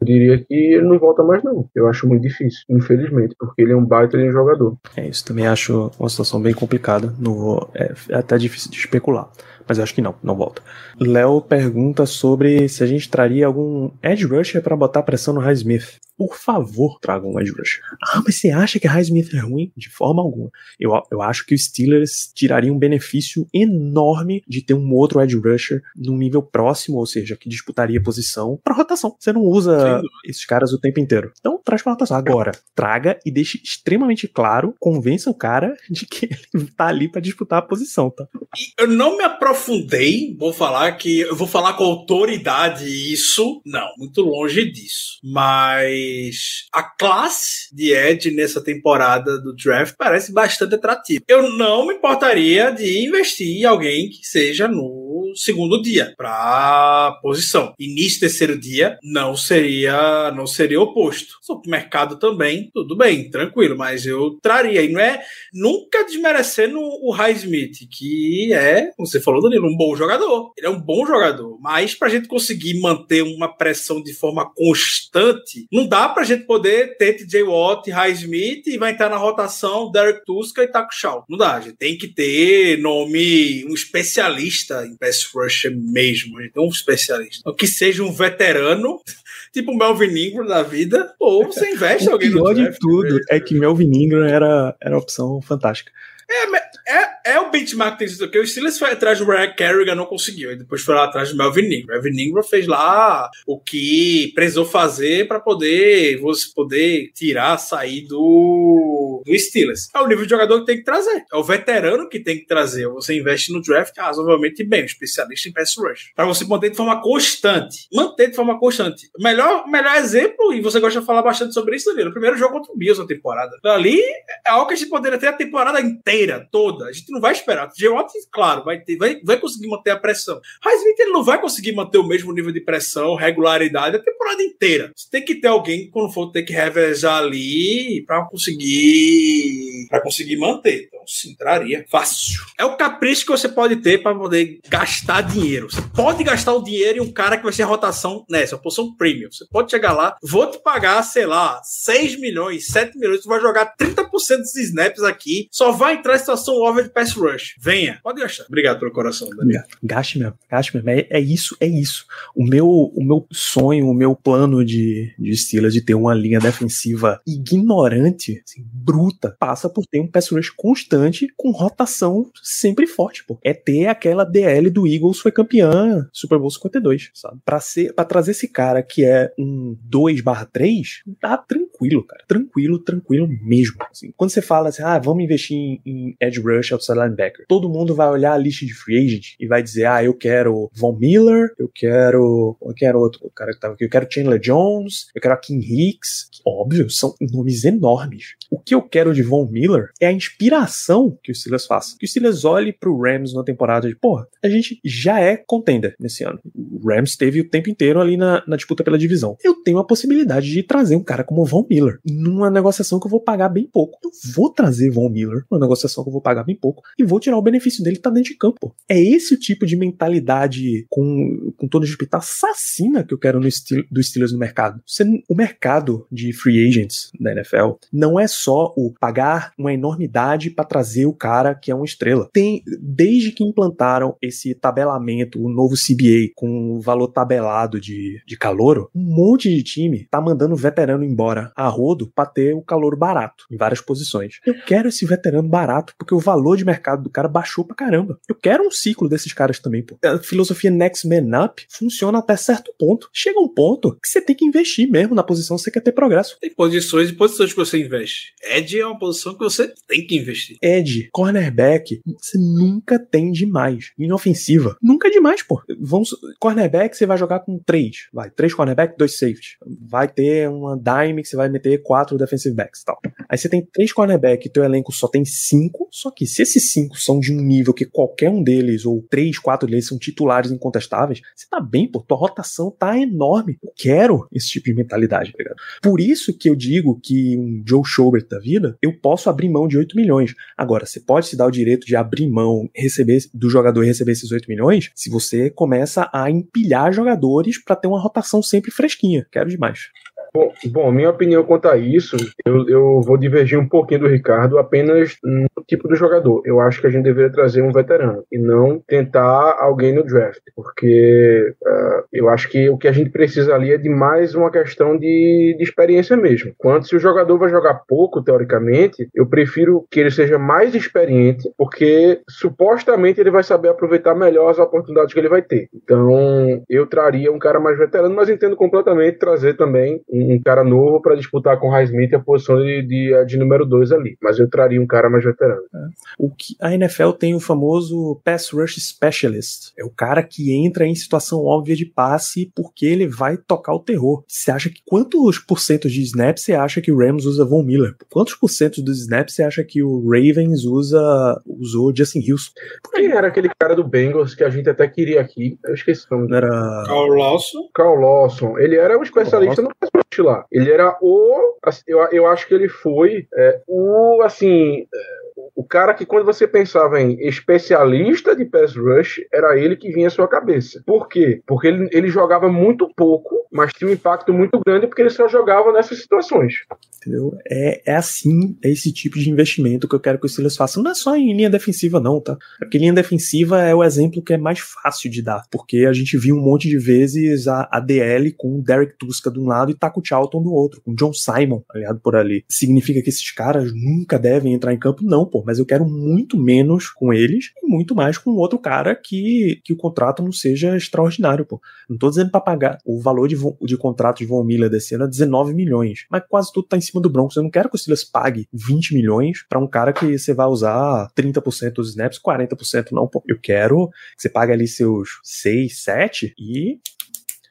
eu diria que ele não volta mais, não. Eu acho muito difícil, infelizmente, porque ele é um baita de jogador. É isso, também acho uma situação bem complicada. Não vou, é, é até difícil de especular mas eu acho que não, não volta. Léo pergunta sobre se a gente traria algum edge rusher para botar pressão no Highsmith. Por favor, traga um edge rusher. Ah, mas você acha que Highsmith é ruim? De forma alguma. Eu, eu acho que os Steelers tirariam um benefício enorme de ter um outro edge rusher num nível próximo, ou seja, que disputaria posição para rotação. Você não usa esses caras o tempo inteiro. Então, traz pra rotação. Agora, traga e deixe extremamente claro, convença o cara de que ele tá ali para disputar a posição, tá? E eu não me aprofundei, vou falar que eu vou falar com autoridade isso, não, muito longe disso. Mas a classe de Ed nessa temporada do draft parece bastante atrativa. Eu não me importaria de investir em alguém que seja no segundo dia para posição. Início terceiro dia não seria não seria oposto. Sobre o mercado também, tudo bem, tranquilo, mas eu traria. E não é nunca desmerecendo o Highsmith, que é, como você falou, Danilo, um bom jogador. Ele é um bom jogador, mas pra gente conseguir manter uma pressão de forma constante, não dá pra gente poder ter TJ Watt, Highsmith e vai entrar na rotação Derek Tuska e Taco Shaw. Não dá, a gente tem que ter nome, um especialista em rusher mesmo, tem um especialista. Que seja um veterano tipo Melvin Ingram da vida, ou você investe o alguém pior no de draft, tudo né? é que Melvin Ingram era, era a opção fantástica. É, é, é o benchmark que tem isso aqui. O Steelers foi atrás do Ryan Kerrigan, não conseguiu. E depois foi lá atrás do Melvin Ingram. Melvin Ingram fez lá o que precisou fazer para poder você poder tirar, sair do, do Steelers. É o nível de jogador que tem que trazer. É o veterano que tem que trazer. Você investe no draft razoavelmente bem, um especialista em pass rush. Para você manter de forma constante. Manter de forma constante. Melhor, melhor exemplo, e você gosta de falar bastante sobre isso, Danilo, o primeiro jogo contra o Bills na temporada. Ali é algo que a gente poderia ter a temporada inteira, toda. A gente não vai esperar. O Watt, claro, vai, ter, vai, vai conseguir manter a pressão. Highsmith, ele não vai conseguir manter o mesmo nível de pressão, regularidade a temporada inteira. Você tem que ter alguém, quando for ter que revezar ali, para conseguir para conseguir manter. Então, sim, traria. Fácil. É o capricho que você pode ter para poder gastar dinheiro. Você pode gastar o dinheiro em um cara que vai ser rotação nessa, posição premium. Você pode chegar lá, vou te pagar, sei lá, 6 milhões, 7 milhões, tu vai jogar 30% desses snaps aqui, só vai entrar em situação de pass rush. Venha. Pode gastar. Obrigado pelo coração, Daniel. Gaste mesmo, gaste mesmo. É, é isso, é isso. O meu, o meu sonho, o meu plano de, de Steelers de ter uma linha defensiva ignorante, assim, bruta, passa por ter um pass rush constante com rotação sempre forte, pô. É ter aquela DL do Eagles foi campeã Super Bowl 52, sabe? Pra, ser, pra trazer esse cara que é um 2/3, tá tranquilo, cara. Tranquilo, tranquilo mesmo. Assim. Quando você fala assim, ah, vamos investir em, em edge rush, outside linebacker, todo mundo vai olhar a lista de free agent e vai dizer, ah, eu quero Von Miller, eu quero, eu quero outro cara que tava aqui, eu quero Chandler Jones, eu quero a Kim Hicks. Óbvio, são nomes enormes. O que eu quero de Von Miller é a inspiração que o Steelers faça. Que o Steelers olhe pro Rams na temporada de, porra, a gente já é contender nesse ano. O Rams teve o tempo inteiro ali na, na disputa pela divisão. Eu tenho a possibilidade de trazer um cara como Von Miller numa negociação que eu vou pagar bem pouco. Eu vou trazer Von Miller numa negociação que eu vou pagar bem pouco e vou tirar o benefício dele tá dentro de campo. É esse o tipo de mentalidade com, com todo respeito assassina que eu quero no estilo do Steelers no mercado. Você, o mercado de free agents da NFL não é só o pagar uma enormidade para trazer o cara que é uma estrela. Tem desde que implantaram esse tabelamento, o novo CBA com valor tabelado de, de calouro, um monte de time tá mandando veterano embora a rodo para ter o calor barato em várias posições. Eu quero esse veterano barato porque o valor de mercado do cara baixou pra caramba. Eu quero um ciclo desses caras também, pô. A filosofia Next Man Up funciona até certo ponto. Chega um ponto que você tem que investir mesmo na posição que você quer ter progresso. Tem posições e posições que você investe. Edge é uma posição que você tem que investir. Edge, cornerback, você nunca tem demais. Linha ofensiva, nunca é demais, pô. Vamos, cornerback você vai jogar com três. Vai, três cornerback, dois safety. Vai ter uma dime que você vai meter quatro defensive backs tal. Aí você tem três cornerback e teu elenco só tem cinco. Só que se esses cinco são de um nível que qualquer um deles, ou três, quatro deles, são titulares incontestáveis, você tá bem, pô. Tua rotação tá enorme. Eu quero esse tipo de mentalidade, tá ligado? Por isso que eu digo que um Joe Schobert da vida, eu posso abrir mão de 8 milhões. Agora, você pode se dar o direito de abrir mão, receber do jogador receber esses 8 milhões, se você começa a empilhar jogadores para ter uma rotação sempre fresquinha. Quero demais. Bom, bom, minha opinião quanto a isso, eu, eu vou divergir um pouquinho do Ricardo apenas no tipo do jogador. Eu acho que a gente deveria trazer um veterano e não tentar alguém no draft, porque uh, eu acho que o que a gente precisa ali é de mais uma questão de, de experiência mesmo. Quanto se o jogador vai jogar pouco, teoricamente, eu prefiro que ele seja mais experiente, porque supostamente ele vai saber aproveitar melhor as oportunidades que ele vai ter. Então, eu traria um cara mais veterano, mas entendo completamente trazer também um um cara novo para disputar com o Highsmith a posição de, de, de número 2 ali. Mas eu traria um cara mais veterano. É. O que a NFL tem o famoso Pass Rush Specialist. É o cara que entra em situação óbvia de passe porque ele vai tocar o terror. Você acha que quantos porcentos de snaps você acha que o Rams usa Von Miller? Quantos porcentos dos snaps você acha que o Ravens usa usou Justin Hilson? Quem era aquele cara do Bengals que a gente até queria aqui? Eu esqueci o nome. Era Carl Lawson. Carl Lawson. Ele era um especialista no pass rush lá. Ele era o. assim, Eu, eu acho que ele foi é, o. Assim. é, o cara que quando você pensava em especialista de pass rush, era ele que vinha à sua cabeça. Por quê? Porque ele, ele jogava muito pouco, mas tinha um impacto muito grande porque ele só jogava nessas situações. Entendeu? É, é assim, é esse tipo de investimento que eu quero que os Steelers façam. Não é só em linha defensiva, não, tá? É porque linha defensiva é o exemplo que é mais fácil de dar. Porque a gente viu um monte de vezes a, a DL com o Derek Tuska de um lado e Taco Charlton do outro, com John Simon aliado por ali. Significa que esses caras nunca devem entrar em campo? Não, pô. Mas eu quero muito menos com eles e muito mais com outro cara que, que o contrato não seja extraordinário, pô. Não tô dizendo pra pagar. O valor de, de contrato de Von Miller desse ano é 19 milhões. Mas quase tudo tá em cima do Broncos. Eu não quero que o Steelers pague 20 milhões pra um cara que você vai usar 30% dos snaps, 40% não, pô. Eu quero que você pague ali seus 6, 7 e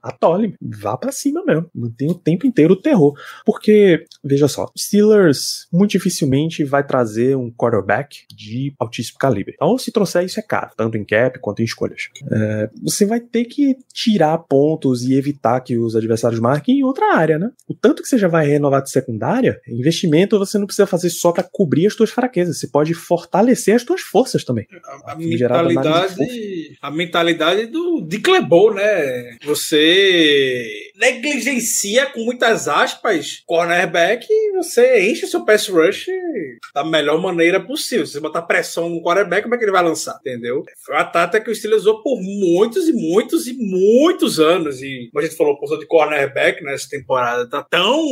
atole, vá pra cima mesmo. Mantém o tempo inteiro o terror. Porque, veja só, Steelers muito dificilmente vai trazer um quarterback de altíssimo calibre. Então, se trouxer isso é caro, tanto em cap quanto em escolhas. É, você vai ter que tirar pontos e evitar que os adversários marquem em outra área, né? O tanto que você já vai renovar de secundária, investimento você não precisa fazer só pra cobrir as suas fraquezas, você pode fortalecer as suas forças também. A, a mentalidade, a mentalidade do de Clebol, né? Você ter negligencia com muitas aspas cornerback e você enche seu pass rush da melhor maneira possível. Se você botar pressão no quarterback, como é que ele vai lançar? Entendeu? Foi uma tática que o Steelers usou por muitos e muitos e muitos anos. E como a gente falou, posição de cornerback nessa temporada tá tão.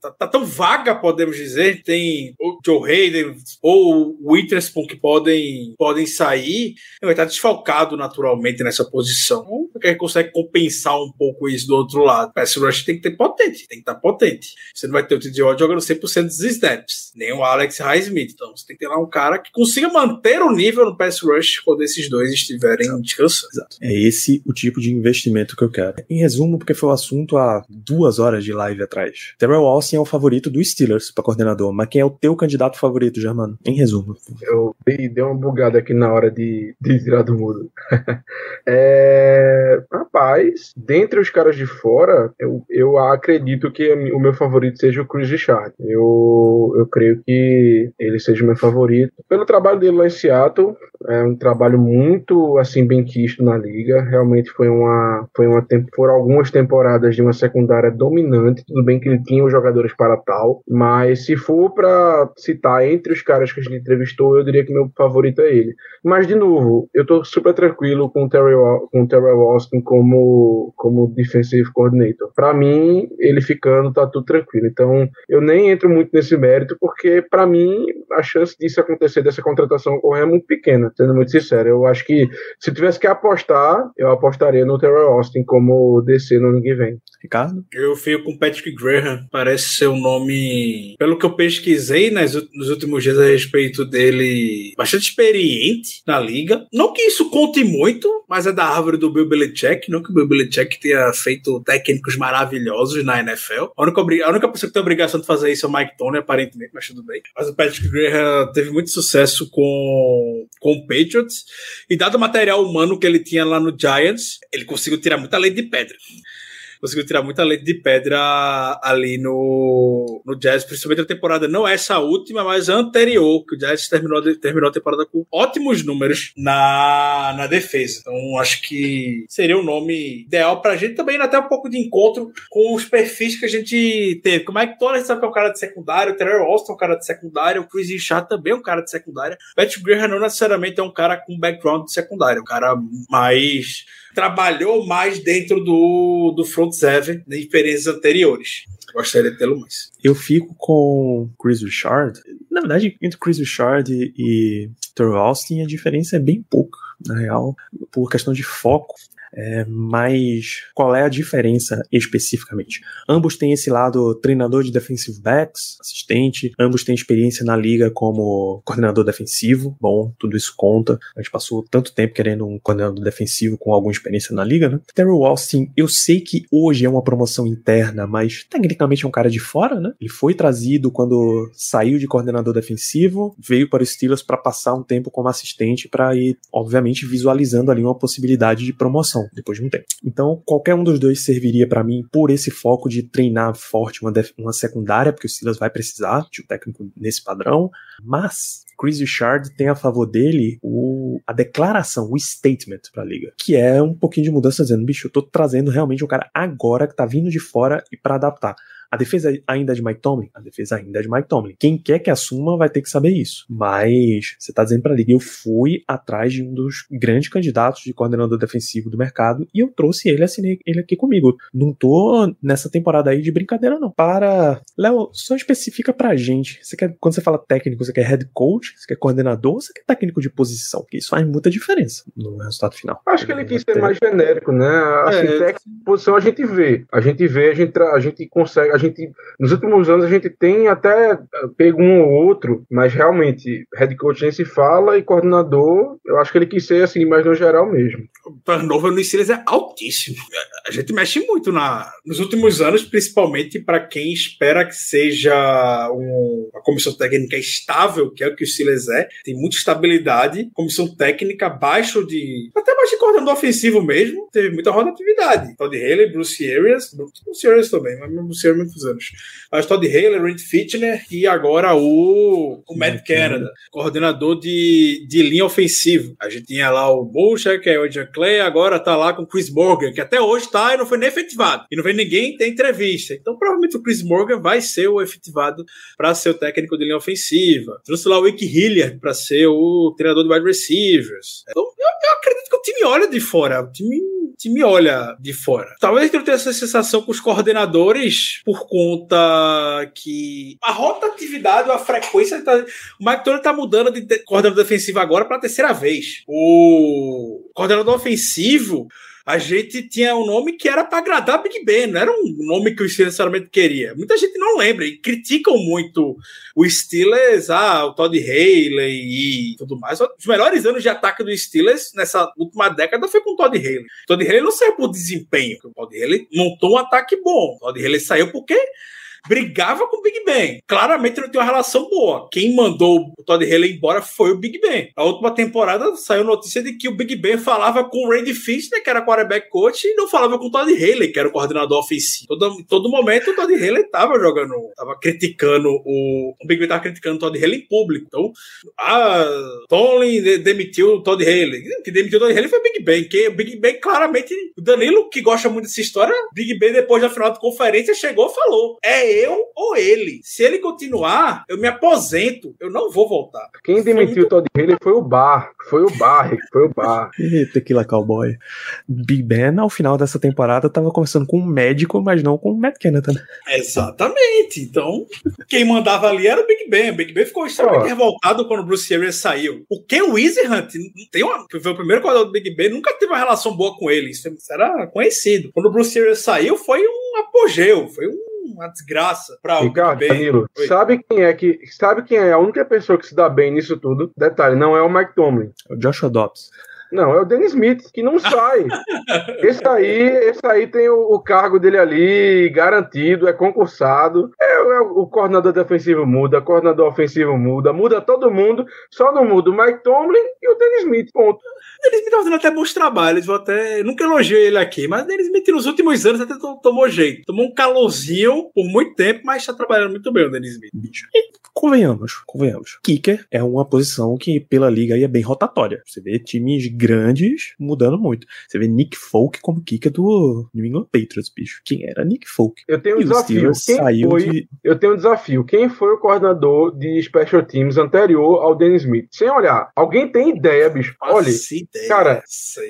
Tá, tá, tão vaga, podemos dizer. Tem o Joe Hayden ou o Witherspoon que podem, podem sair. Ele vai estar desfalcado naturalmente nessa posição. Porque ele consegue compensar um pouco isso do outro lado. Pass rush tem que ter potente, tem que estar potente. Você não vai ter o TJ Watt jogando 100% dos snaps, nem o Alex Highsmith. Então você tem que ter lá um cara que consiga manter o nível no pass rush quando esses dois estiverem descansando. Exato. É esse o tipo de investimento que eu quero. Em resumo, porque foi o assunto há duas horas de live atrás. Terrell Austin é o favorito do Steelers para coordenador, mas quem é o teu candidato favorito, Germano? Em resumo. Eu dei, dei uma bugada aqui na hora de, de tirar do mudo. é, rapaz, dentre os caras de fora, eu, eu acredito que o meu favorito seja o Chris Richard. Eu, eu creio que ele seja o meu favorito. Pelo trabalho dele lá em Seattle, é um trabalho muito assim bem quisto na liga. Realmente foi uma, foi uma foram algumas temporadas de uma secundária dominante. Tudo bem que ele tinha os jogadores para tal, mas se for para citar entre os caras que a gente entrevistou, eu diria que meu favorito é ele. Mas de novo, eu tô super tranquilo com o Terry, com o Terry Austin como como defensive coordinator. Para mim, ele ficando tá tudo tranquilo. Então, eu nem entro muito nesse mérito porque para mim a chance disso acontecer dessa contratação ocorrer é muito pequena, sendo muito sincero. Eu acho que se tivesse que apostar, eu apostaria no Terry Austin como DC no ano que vem. Ricardo? Eu fico com Patrick Graham. Parece ser um nome, pelo que eu pesquisei nas, nos últimos dias a respeito dele, bastante experiente na liga. Não que isso conte muito, mas é da árvore do Bill Belichick. Não que o Bill Belichick tenha feito técnicos maravilhosos na NFL. A única, a única pessoa que tem a obrigação de fazer isso é o Mike Tony, aparentemente, mas tudo bem. Mas o Patrick Graham teve muito sucesso com, com o Patriots. E dado o material humano que ele tinha lá no Giants, ele conseguiu tirar muita lei de pedra conseguiu tirar muita leite de pedra ali no, no Jazz, principalmente a temporada, não essa última, mas a anterior, que o Jazz terminou, terminou a temporada com ótimos números na, na defesa. Então, acho que seria um nome ideal pra gente também até um pouco de encontro com os perfis que a gente teve. Como é que toda sabe que é um cara de secundário, o Terry Austin é um cara de secundário, o Chris Richard também é um cara de secundária. Patrick Graham não necessariamente é um cara com background de secundário, é um cara mais trabalhou mais dentro do, do front seven em experiências anteriores. Gostaria de tê-lo mais. Eu fico com Chris Richard. Na verdade, entre Chris Richard e, Terrell Austin, a diferença é bem pouca. Na real, por questão de foco, é, mas qual é a diferença especificamente? Ambos têm esse lado treinador de defensive backs, assistente, ambos têm experiência na liga como coordenador defensivo. Bom, tudo isso conta. A gente passou tanto tempo querendo um coordenador defensivo com alguma experiência na liga, né? Terry Austin, eu sei que hoje é uma promoção interna, mas tecnicamente é um cara de fora, né? Ele foi trazido quando saiu de coordenador defensivo, veio para os Steelers para passar um tempo como assistente para ir, obviamente, visualizando ali uma possibilidade de promoção depois de um tempo. Então, qualquer um dos dois serviria para mim por esse foco de treinar forte uma, uma secundária, porque o Steelers vai precisar de um técnico nesse padrão, mas Chris Richard tem a favor dele o, a declaração, o statement pra liga, que é um pouquinho de mudança dizendo, bicho, eu tô trazendo realmente um cara agora que tá vindo de fora e para adaptar. A defesa ainda é de Mike Tomlin? A defesa ainda é de Mike Tomlin. Quem quer que assuma vai ter que saber isso. Mas você tá dizendo pra liga, eu fui atrás de um dos grandes candidatos de coordenador defensivo do mercado e eu trouxe ele, assinei ele aqui comigo. Não tô nessa temporada aí de brincadeira, não. Para. Léo, só especifica pra gente. Você quer, quando você fala técnico, você quer head coach, você quer coordenador ou você quer técnico de posição? Porque isso faz muita diferença no resultado final. Acho que ele quis ser mais genérico, né? Assim, é, técnico de posição a gente vê. A gente vê, a gente, a gente consegue gente, nos últimos anos, a gente tem até eh, pego um ou outro, mas realmente, head coach nem se fala e coordenador, eu acho que ele quis ser assim, mais no geral mesmo. O turnover no Steelers é altíssimo. A gente mexe muito na, nos últimos anos, principalmente para quem espera que seja um, uma comissão técnica estável, que é o que o Steelers é. Tem muita estabilidade, comissão técnica abaixo de. até mais de coordenador ofensivo mesmo, teve muita rotatividade. Todd Haley, Bruce Arias, Bruce Arias também, mas Bruce Arias muitos anos. Mas Todd Haley, Randy Fitner e agora o, o Matt Canada, coordenador de, de linha ofensiva. A gente tinha lá o Bullshit, que é o Adrian Clay, agora tá lá com o Chris Morgan, que até hoje tá e não foi nem efetivado. E não vem ninguém ter entrevista. Então provavelmente o Chris Morgan vai ser o efetivado para ser o técnico de linha ofensiva. Trouxe lá o Wick Hilliard para ser o treinador de wide receivers. Então eu, eu acredito que o time olha de fora. O time time olha de fora. Talvez eu tenha essa sensação com os coordenadores por conta que a rotatividade, a frequência. Tá, o Mike Tony tá mudando de coordenador defensivo agora para a terceira vez. O coordenador ofensivo a gente tinha um nome que era para agradar Big Ben, não era um nome que o Steelers necessariamente queria. Muita gente não lembra e criticam muito o Steelers, ah, o Todd Haley e tudo mais. Os melhores anos de ataque do Steelers nessa última década foi com o Todd Haley. O Todd Haley não saiu por desempenho, o Todd Haley montou um ataque bom. O Todd Haley saiu porque brigava com o Big Ben. Claramente não tem uma relação boa. Quem mandou o Todd Haley embora foi o Big Ben. A última temporada saiu notícia de que o Big Ben falava com o Randy Fitchner, que era quarterback coach, e não falava com o Todd Haley, que era o coordenador ofensivo. Todo, todo momento o Todd Haley tava jogando, tava criticando o, o Big Ben tava criticando o Todd Haley em público. Então, ah, Tony demitiu o Todd Haley. Que demitiu o Todd Haley foi o Big Ben, que o Big Ben claramente, o Danilo, que gosta muito dessa história, Big Ben depois da final da conferência chegou e falou: "É eu ou ele. Se ele continuar, eu me aposento. Eu não vou voltar. Quem demitiu o Todd Haley foi o Bar. Foi o Bar, foi o Bar. Tequila Cowboy. Big Ben, ao final dessa temporada, tava conversando com um médico, mas não com o Matt Kennedy. Né? Exatamente. Então, quem mandava ali era o Big Ben. O Big Ben ficou extremamente oh. revoltado quando o Bruce Arians saiu. O Ken Wizerhunt, tem uma, foi o primeiro quadro do Big Ben, nunca teve uma relação boa com ele. Isso era conhecido. Quando o Bruce Arians saiu, foi um apogeu, foi um uma desgraça para o Danilo, sabe quem é que sabe quem é a única pessoa que se dá bem nisso tudo? Detalhe, não é o Mike Tomlin. É o Joshua Dobbs. Não, é o Dennis Smith, que não sai. esse aí, esse aí tem o, o, cargo dele ali garantido, é concursado. É, é, o coordenador defensivo muda, o coordenador ofensivo muda, muda todo mundo, só não muda o Mike Tomlin e o Dennis Smith, ponto. Denis Smith tá fazendo até bons trabalhos, vou até. Nunca elogiei ele aqui, mas Denis Smith nos últimos anos até tomou jeito. Tomou um calorzinho por muito tempo, mas tá trabalhando muito bem o Denis Smith. Bicho. E convenhamos, convenhamos. Kicker é uma posição que pela liga aí é bem rotatória. Você vê times grandes mudando muito. Você vê Nick Folk como kicker do New England Patriots, bicho. Quem era Nick Folk? Eu tenho um e desafio. Quem saiu foi... de... Eu tenho um desafio. Quem foi o coordenador de Special Teams anterior ao Dennis Smith? Sem olhar. Alguém tem ideia, bicho? Olha. Cara,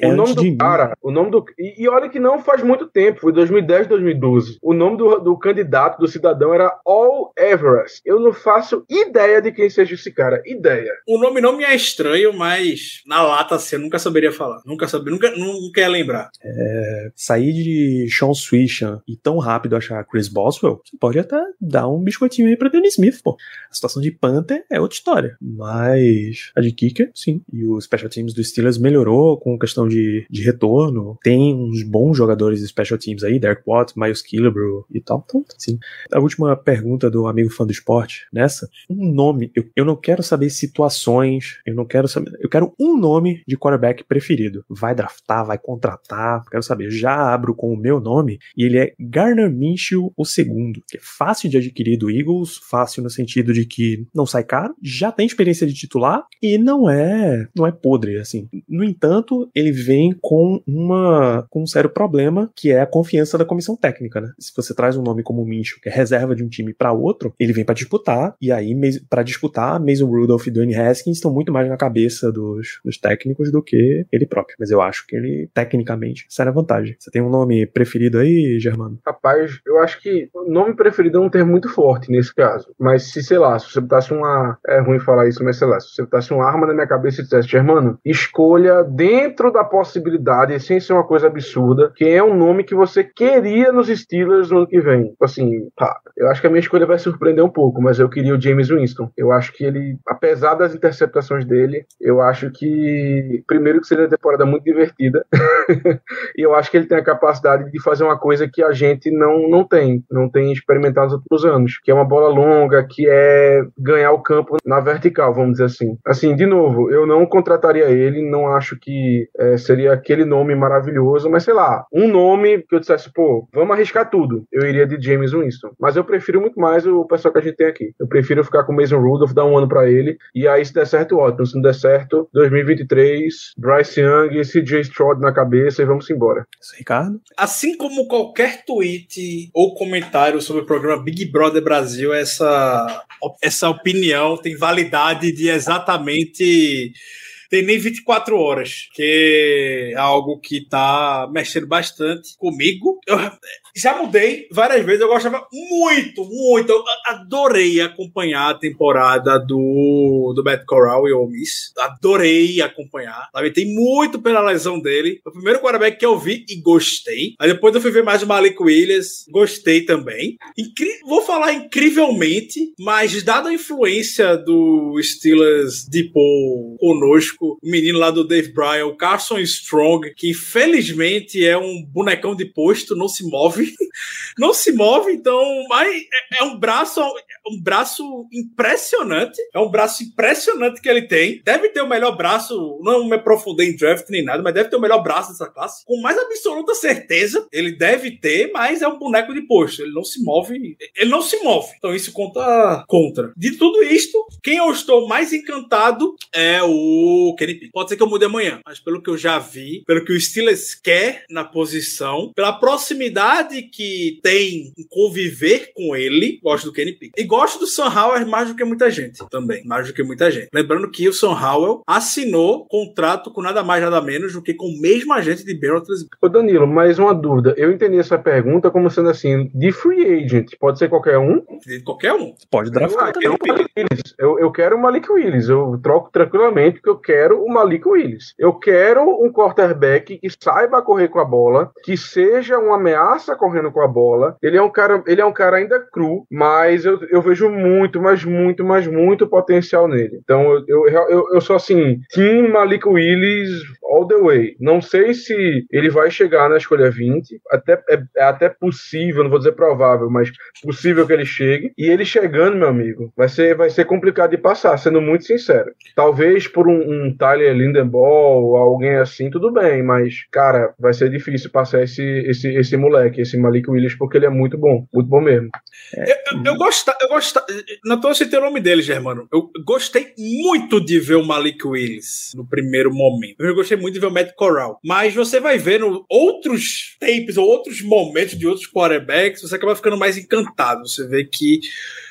o é nome do cara, o nome do. E, e, olha que não faz muito tempo, foi 2010, 2012. O nome do, do candidato, do cidadão, era All Everest. Eu não faço ideia de quem seja esse cara. Ideia. O nome não me é estranho, mas na lata assim, eu nunca saberia falar. Nunca saberia, nunca, nunca ia lembrar. É, sair de Sean Swishan e tão rápido achar Chris Boswell, você pode até dar um biscoitinho aí pra Dennis Smith, pô. A situação de Panther é outra história. Mas a de Kicker, sim. E os special teams do Steelers melhorou com questão de, de retorno. Tem uns bons jogadores de special teams aí, Derek Watt, Miles Killebrew e tal. Então, sim. A última pergunta do amigo fã do esporte, nessa, um nome. Eu, eu não quero saber situações, eu não quero saber. Eu quero um nome de quarterback preferido. Vai draftar, vai contratar, quero saber. Já abro com o meu nome e ele é Garner Minshew o segundo, que é fácil de adquirir do Eagles, fácil no sentido de que não sai caro, já tem experiência de titular e não é, não é podre assim. No entanto, ele vem com uma com um sério problema, que é a confiança da comissão técnica, né? Se você traz um nome como Mincho, que é reserva de um time para outro, ele vem para disputar, e aí para disputar, Mason Rudolph e Dwayne Haskins estão muito mais na cabeça dos, dos técnicos do que ele próprio. Mas eu acho que ele, tecnicamente, séria vantagem. Você tem um nome preferido aí, Germano? Rapaz, eu acho que nome preferido é um termo muito forte nesse caso. Mas se, sei lá, se você botasse uma. É ruim falar isso, mas sei lá, se você botasse uma arma na minha cabeça e dissesse, Germano, escolha dentro da possibilidade, sem ser uma coisa absurda, quem é um nome que você queria nos Steelers no ano que vem. Tipo assim, tá. Eu acho que a minha escolha vai surpreender um pouco, mas eu queria o James Winston. Eu acho que ele, apesar das interceptações dele, eu acho que, primeiro, que seria uma temporada muito divertida. e eu acho que ele tem a capacidade de fazer uma coisa que a gente não, não tem, não tem experimentado nos últimos anos, que é uma bola longa, que é ganhar o campo na vertical, vamos dizer assim. Assim, de novo, eu não contrataria ele, não acho que é, seria aquele nome maravilhoso, mas sei lá, um nome que eu dissesse, pô, vamos arriscar tudo. Eu iria de James Winston. Mas eu prefiro muito mais o pessoal que a gente tem aqui. Eu prefiro ficar com o Mason Rudolph, dar um ano para ele, e aí se der certo, ótimo. Se não der certo, 2023, Bryce Young e CJ Stroud na cabeça e vamos embora. Isso, Ricardo? Assim como qualquer tweet ou comentário sobre o programa Big Brother Brasil, essa, essa opinião tem validade de exatamente tem nem 24 horas, que é algo que tá mexendo bastante comigo. Eu já mudei várias vezes, eu gostava muito, muito, eu adorei acompanhar a temporada do, do Matt Corral e o Miss. Adorei acompanhar. Lamentei muito pela lesão dele. Foi o primeiro quarterback que eu vi e gostei. Aí depois eu fui ver mais o Malik Williams, gostei também. Incri Vou falar incrivelmente, mas dada a influência do Steelers Paul conosco, o menino lá do Dave Bryan, o Carson Strong, que infelizmente é um bonecão de posto, não se move. não se move, então mas é, é um braço um braço impressionante. É um braço impressionante que ele tem. Deve ter o melhor braço, não me aprofundei em draft nem nada, mas deve ter o melhor braço dessa classe. Com mais absoluta certeza, ele deve ter, mas é um boneco de posto. Ele não se move. Ele não se move. Então isso conta contra. De tudo isto, quem eu estou mais encantado é o Kenny Pickett. Pode ser que eu mude amanhã, mas pelo que eu já vi, pelo que o Steelers quer na posição, pela proximidade que tem em conviver com ele, gosto do Kenny Pickett. E gosto do Sam Howell mais do que muita gente também, mais do que muita gente. Lembrando que o Sam Howell assinou contrato com nada mais nada menos do que com o mesmo agente de Ben Ô Danilo, mais uma dúvida. Eu entendi essa pergunta como sendo assim, de free agent, pode ser qualquer um? De qualquer um. Pode draftar. Eu, eu, eu quero o Malik Willis, eu troco tranquilamente porque eu quero o Malik Willis. Eu quero um quarterback que saiba correr com a bola, que seja uma ameaça correndo com a bola. Ele é um cara, ele é um cara ainda cru, mas eu, eu vejo muito, mas muito, mas muito potencial nele. Então eu, eu, eu, eu sou assim, Team Malik Willis all the way. Não sei se ele vai chegar na escolha 20, até, é, é até possível, não vou dizer provável, mas possível que ele chegue. E ele chegando, meu amigo, vai ser, vai ser complicado de passar, sendo muito sincero. Talvez por um, um Tyler Lindenball, alguém assim, tudo bem, mas, cara, vai ser difícil passar esse, esse, esse moleque, esse Malik Willis, porque ele é muito bom, muito bom mesmo. É, eu, eu, gosto, eu gosto, não tô citando o nome dele, Germano. Eu gostei muito de ver o Malik Willis no primeiro momento. Eu gostei muito de ver o Matt Corral. Mas você vai vendo outros tapes ou outros momentos de outros quarterbacks, você acaba ficando mais encantado. Você vê que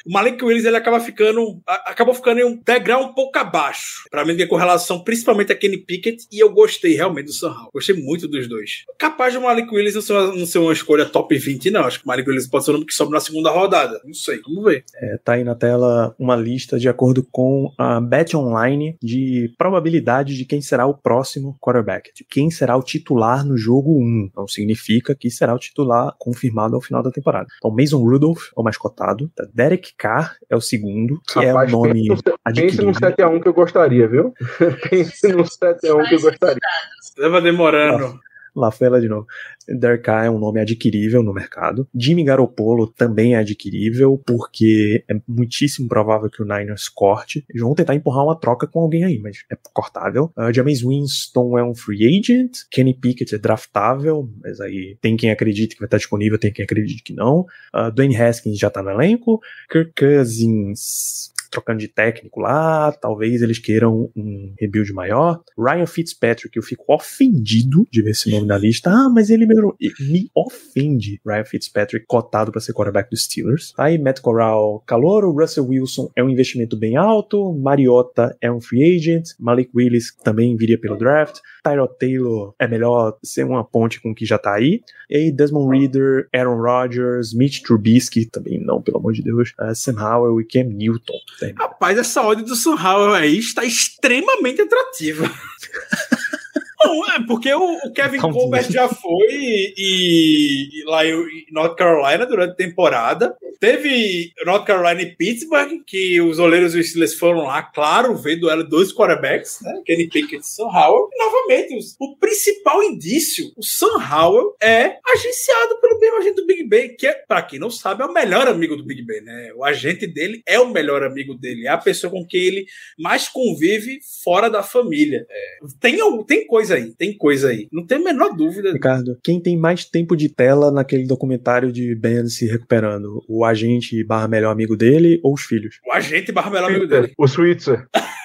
o Malik Willis ele acaba ficando, acabou ficando em um degrau um pouco abaixo. Para mim, com relação principalmente a Kenny Pickett, e eu gostei realmente do Sam Howell. Gostei muito dos dois. Capaz do Malik Willis não ser, uma, não ser uma escolha top 20, não. Acho que o Malik Willis pode ser o nome que sobe na segunda rodada. Não sei, vamos ver. É, tá aí na tela uma lista de acordo com a Bet Online de probabilidade de quem será o próximo quarterback, de quem será o titular no jogo 1. Não significa que será o titular confirmado ao final da temporada. Então, Mason Rudolph é o mais cotado, tá? Derek Carr é o segundo, que Rapaz, é o nome adquirido. Pense no 7x1 que eu gostaria, viu? pense no 7x1 que eu gostaria. Estava demorando. Lá foi ela de novo. Derek Carr é um nome adquirível no mercado. Jimmy Garoppolo também é adquirível, porque é muitíssimo provável que o Niners corte. Eles vão tentar empurrar uma troca com alguém aí, mas é cortável. Uh, James Winston é um free agent. Kenny Pickett é draftável, mas aí tem quem acredite que vai estar disponível, tem quem acredite que não. Uh, Dwayne Haskins já tá no elenco. Kirk Cousins trocando de técnico lá, talvez eles queiram um rebuild maior. Ryan Fitzpatrick, eu fico ofendido de ver esse nome na lista. Ah, mas ele melhorou. Me ofende Ryan Fitzpatrick cotado para ser quarterback dos Steelers. Aí Matt Corral, calor, o Russell Wilson é um investimento bem alto, Mariota é um free agent, Malik Willis também viria pelo draft, Tyrod Taylor é melhor ser uma ponte com o que já tá aí. E aí Desmond Reader, Aaron Rodgers, Mitch Trubisky, também não, pelo amor de Deus, uh, Sam Howell e Cam Newton. Rapaz, essa odd do Howell aí está extremamente atrativa. Não, é porque o, o Kevin Colbert já foi e, e, lá em North Carolina durante a temporada. Teve North Carolina e Pittsburgh, que os olheiros e os Steelers foram lá, claro, vendo ela dois quarterbacks, né? Kenny Pickett e Sam Howell. E, novamente, os, o principal indício, o Sam Howell é agenciado pelo mesmo agente do Big Ben, que é, pra quem não sabe, é o melhor amigo do Big Ben, né? O agente dele é o melhor amigo dele, é a pessoa com quem ele mais convive fora da família. É, tem, tem coisa aí, tem coisa aí. Não tem a menor dúvida. Ricardo, quem tem mais tempo de tela naquele documentário de Ben se recuperando? O agente barra melhor amigo dele ou os filhos? O agente barra melhor amigo dele. O Switzer.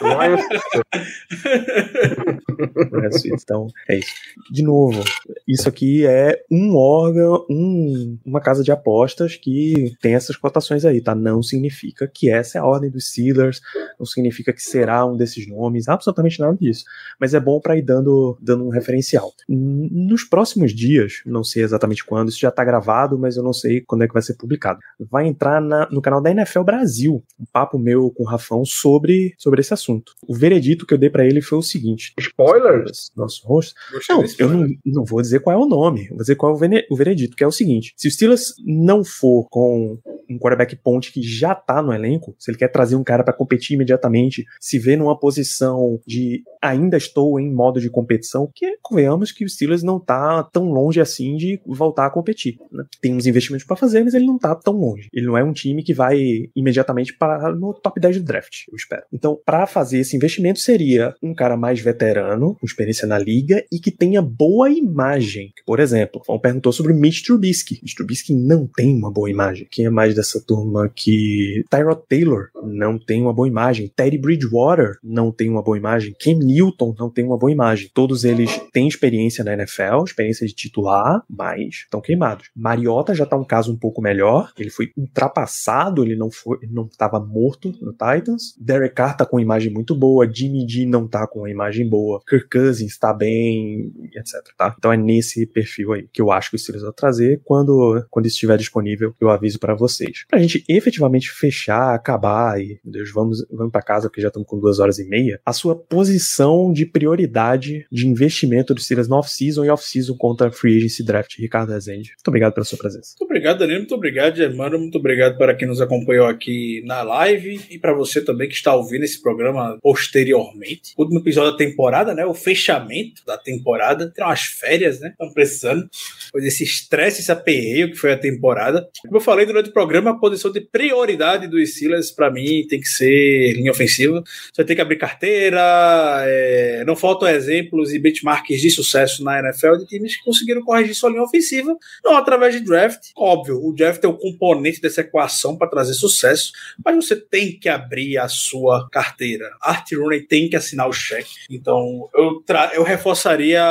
É, então, é isso. De novo, isso aqui é um órgão, um, uma casa de apostas que tem essas cotações aí, tá? Não significa que essa é a ordem dos Steelers, não significa que será um desses nomes, absolutamente nada disso. Mas é bom para ir dando, dando um referencial. Nos próximos dias, não sei exatamente quando, isso já tá gravado, mas eu não sei quando é que vai ser publicado. Vai entrar na, no canal da NFL Brasil, um papo meu com o Rafão sobre, sobre esse assunto. O veredito que eu dei para ele foi o seguinte: Spoilers? Nosso rosto. Não, eu não, não vou dizer qual é o nome, vou dizer qual é o veredito, que é o seguinte: se o Steelers não for com um quarterback ponte que já tá no elenco, se ele quer trazer um cara para competir imediatamente, se vê numa posição de ainda estou em modo de competição, que convenhamos que o Steelers não tá tão longe assim de voltar a competir. Né? Tem uns investimentos para fazer, mas ele não tá tão longe. Ele não é um time que vai imediatamente para no top 10 do draft, eu espero. Então, para fazer esse investimento seria um cara mais veterano, com experiência na liga e que tenha boa imagem. Por exemplo, um perguntou sobre Mitch Trubisky. Mitch Trubisky não tem uma boa imagem. Quem é mais dessa turma que Tyrod Taylor não tem uma boa imagem, Teddy Bridgewater não tem uma boa imagem, Cam Newton não tem uma boa imagem. Todos eles têm experiência na NFL, experiência de titular, mas estão queimados. Mariota já tá um caso um pouco melhor, ele foi ultrapassado, ele não foi, não estava morto no Titans. Derek Carr tá com uma imagem muito boa, Jimmy G não tá com uma imagem boa, Kirk Cousins tá bem, etc, tá? Então é nesse perfil aí que eu acho que o Steelers vai trazer quando quando estiver disponível, eu aviso para vocês. Pra gente efetivamente fechar, acabar e, meu Deus, vamos vamos para casa porque já estamos com duas horas e meia. A sua posição de prioridade de investimento do Steelers no off-season e off-season contra free agency draft, Ricardo Rezende. Muito obrigado pela sua presença. Muito obrigado, Danilo. Muito obrigado, Germano. Muito obrigado para quem nos acompanhou aqui na live e para você também que está ouvindo esse programa posteriormente. Último episódio da temporada, né? O fechamento da temporada. Tem umas férias, né? Estamos precisando. Pois esse estresse, esse aperreio que foi a temporada. Como eu falei durante o programa, a posição de prioridade do Steelers, para mim, tem que ser linha ofensiva. Você ter que abrir carteira. É... Não faltam exemplos e benchmarks de sucesso na NFL de times que conseguiram corrigir sua linha ofensiva, não através de draft. Óbvio, o draft é o componente dessa equação para trazer sucesso, mas você tem que abrir a sua carteira. Art Rooney tem que assinar o cheque. Então, eu, eu reforçaria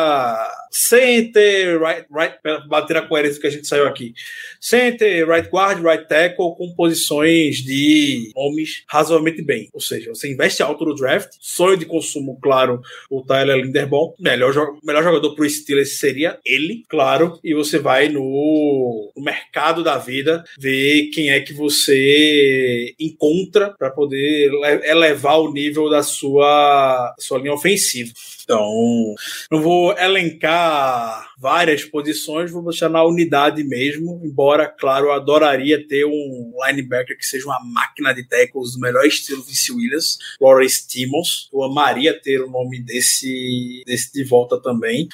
center, right, right, para bater a coerência que a gente saiu aqui. Center, right guard, right tackle, com posições de nomes razoavelmente bem. Ou seja, você investe alto no draft, sonho de consumo, claro, o Tyler Linderbaum, melhor, melhor jogador pro Steelers seria ele, claro, e você vai no, no mercado da vida ver quem é que você encontra para poder elevar o nível da sua, sua linha ofensiva. Então, não vou elencar várias posições, vou deixar na unidade mesmo. Embora, claro, eu adoraria ter um linebacker que seja uma máquina de tackles do melhor estilo Vince Williams, Lawrence Timmons. Eu amaria ter o nome desse, desse de volta também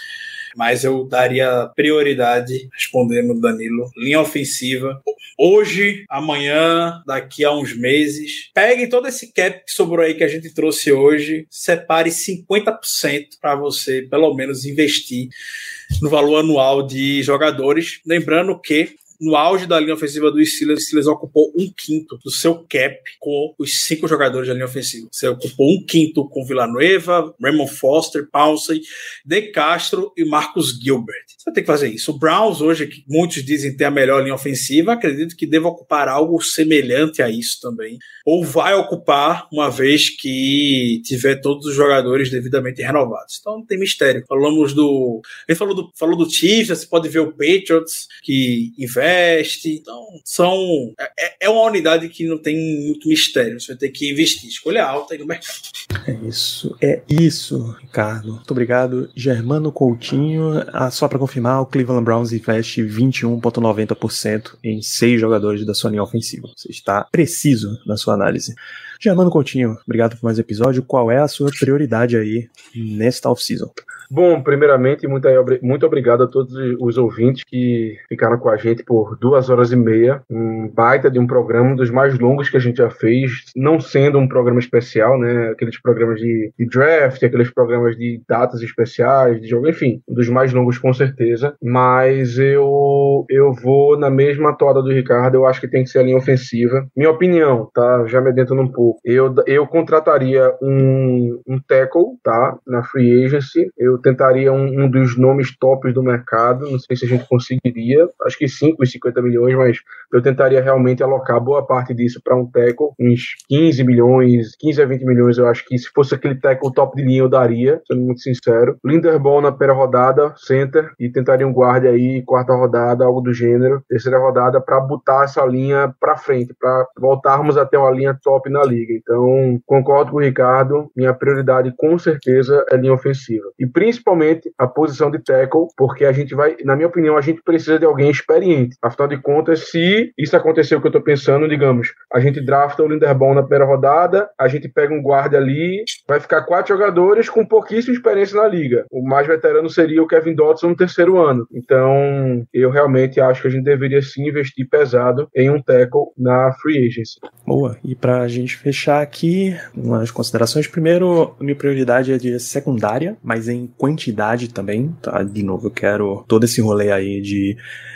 mas eu daria prioridade, respondendo Danilo, linha ofensiva. Hoje, amanhã, daqui a uns meses, pegue todo esse cap que sobrou aí que a gente trouxe hoje, separe 50% para você, pelo menos, investir no valor anual de jogadores. Lembrando que no auge da linha ofensiva do Steelers, o Steelers ocupou um quinto do seu cap com os cinco jogadores da linha ofensiva. Você ocupou um quinto com Villanueva, Raymond Foster, Pouncey, De Castro e Marcus Gilbert. Você vai ter que fazer isso. O Browns, hoje, que muitos dizem ter a melhor linha ofensiva, acredito que deva ocupar algo semelhante a isso também. Ou vai ocupar, uma vez que tiver todos os jogadores devidamente renovados. Então não tem mistério. Falamos do. Ele falou do, falou do Chiefs, você pode ver o Patriots, que investe Oeste. Então, são. É, é uma unidade que não tem muito mistério. Você vai ter que investir. Escolha alta aí no mercado. É isso, é isso, Ricardo. Muito obrigado. Germano Coutinho, ah, só para confirmar, o Cleveland Browns investe 21,90% em seis jogadores da sua linha ofensiva. Você está preciso na sua análise. Germano Coutinho, obrigado por mais episódio. Qual é a sua prioridade aí nesta off-season? Bom, primeiramente, muito, muito obrigado a todos os ouvintes que ficaram com a gente por duas horas e meia. Um baita de um programa, um dos mais longos que a gente já fez, não sendo um programa especial, né? Aqueles programas de, de draft, aqueles programas de datas especiais, de jogo, enfim, um dos mais longos com certeza. Mas eu, eu vou na mesma toada do Ricardo, eu acho que tem que ser a linha ofensiva. Minha opinião, tá? Já me adentro um pouco. Eu, eu contrataria um, um tackle, tá? Na free agency. Eu tentaria um, um, dos nomes tops do mercado. Não sei se a gente conseguiria. Acho que 5 e 50 milhões, mas eu tentaria realmente alocar boa parte disso para um tackle. Uns 15 milhões, 15 a 20 milhões, eu acho que se fosse aquele tackle top de linha, eu daria, sendo muito sincero. Linderball na primeira rodada, center, e tentaria um guarda aí, quarta rodada, algo do gênero. Terceira rodada, para botar essa linha para frente, para voltarmos até uma linha top na liga. Então, concordo com o Ricardo, minha prioridade com certeza é linha ofensiva. E principalmente a posição de tackle, porque a gente vai, na minha opinião, a gente precisa de alguém experiente. Afinal de contas, se isso acontecer o que eu tô pensando, digamos, a gente drafta o Linderbaum na primeira rodada, a gente pega um guarda ali, vai ficar quatro jogadores com pouquíssima experiência na liga. O mais veterano seria o Kevin Dodson no terceiro ano. Então, eu realmente acho que a gente deveria sim investir pesado em um tackle na free agency. Boa. E pra gente fechar aqui, umas considerações. Primeiro, minha prioridade é de secundária, mas em quantidade também, tá? De novo, eu quero todo esse rolê aí de,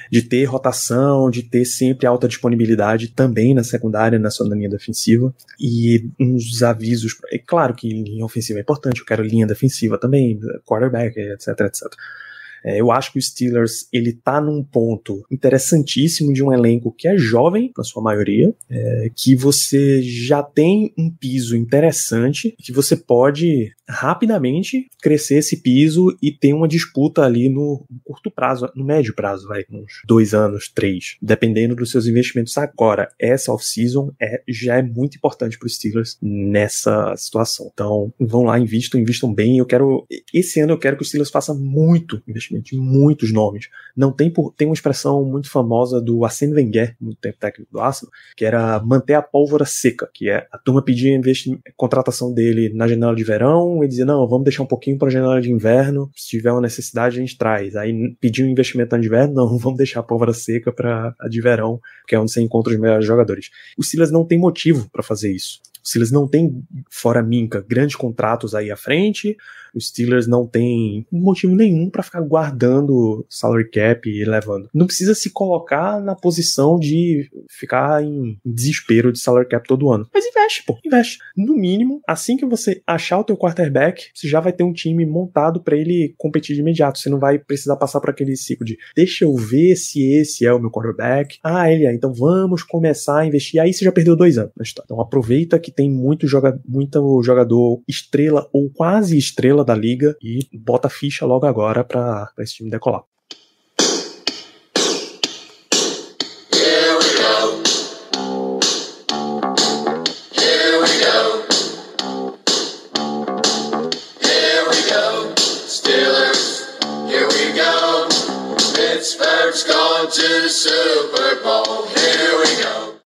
de ter rotação, de ter sempre alta disponibilidade também na secundária, na sua linha defensiva. E uns avisos. É claro que linha ofensiva é importante, eu quero linha defensiva também, quarterback, etc, etc. É, eu acho que o Steelers ele tá num ponto interessantíssimo de um elenco que é jovem, na sua maioria, é, que você já tem um piso interessante, que você pode rapidamente crescer esse piso e ter uma disputa ali no, curto prazo, no médio prazo, vai, uns dois anos, três, dependendo dos seus investimentos agora. Essa off-season é, já é muito importante para os Steelers nessa situação. Então, vão lá, invistam, invistam bem. Eu quero, esse ano eu quero que o Steelers faça muito investimento de muitos nomes. Não tem por, tem uma expressão muito famosa do Arsene Wenger, muito tempo técnico do Arsenal, que era manter a pólvora seca, que é a turma pedir contratação dele na janela de verão, e dizer, não, vamos deixar um pouquinho para a janela de inverno, se tiver uma necessidade a gente traz. Aí pedir um investimento na de inverno, não, vamos deixar a pólvora seca para a de verão, que é onde você encontra os melhores jogadores. O Silas não tem motivo para fazer isso. O Silas não tem, fora Minca, grandes contratos aí à frente, os Steelers não tem motivo nenhum para ficar guardando salary cap e levando. Não precisa se colocar na posição de ficar em desespero de salary cap todo ano. Mas investe, pô, investe. No mínimo, assim que você achar o teu quarterback, você já vai ter um time montado para ele competir de imediato. Você não vai precisar passar por aquele ciclo de deixa eu ver se esse é o meu quarterback. Ah, ele é, então vamos começar a investir. Aí você já perdeu dois anos Então aproveita que tem muito, joga muito jogador estrela ou quase estrela da liga e bota ficha logo agora para esse time decolar. To Super Bowl.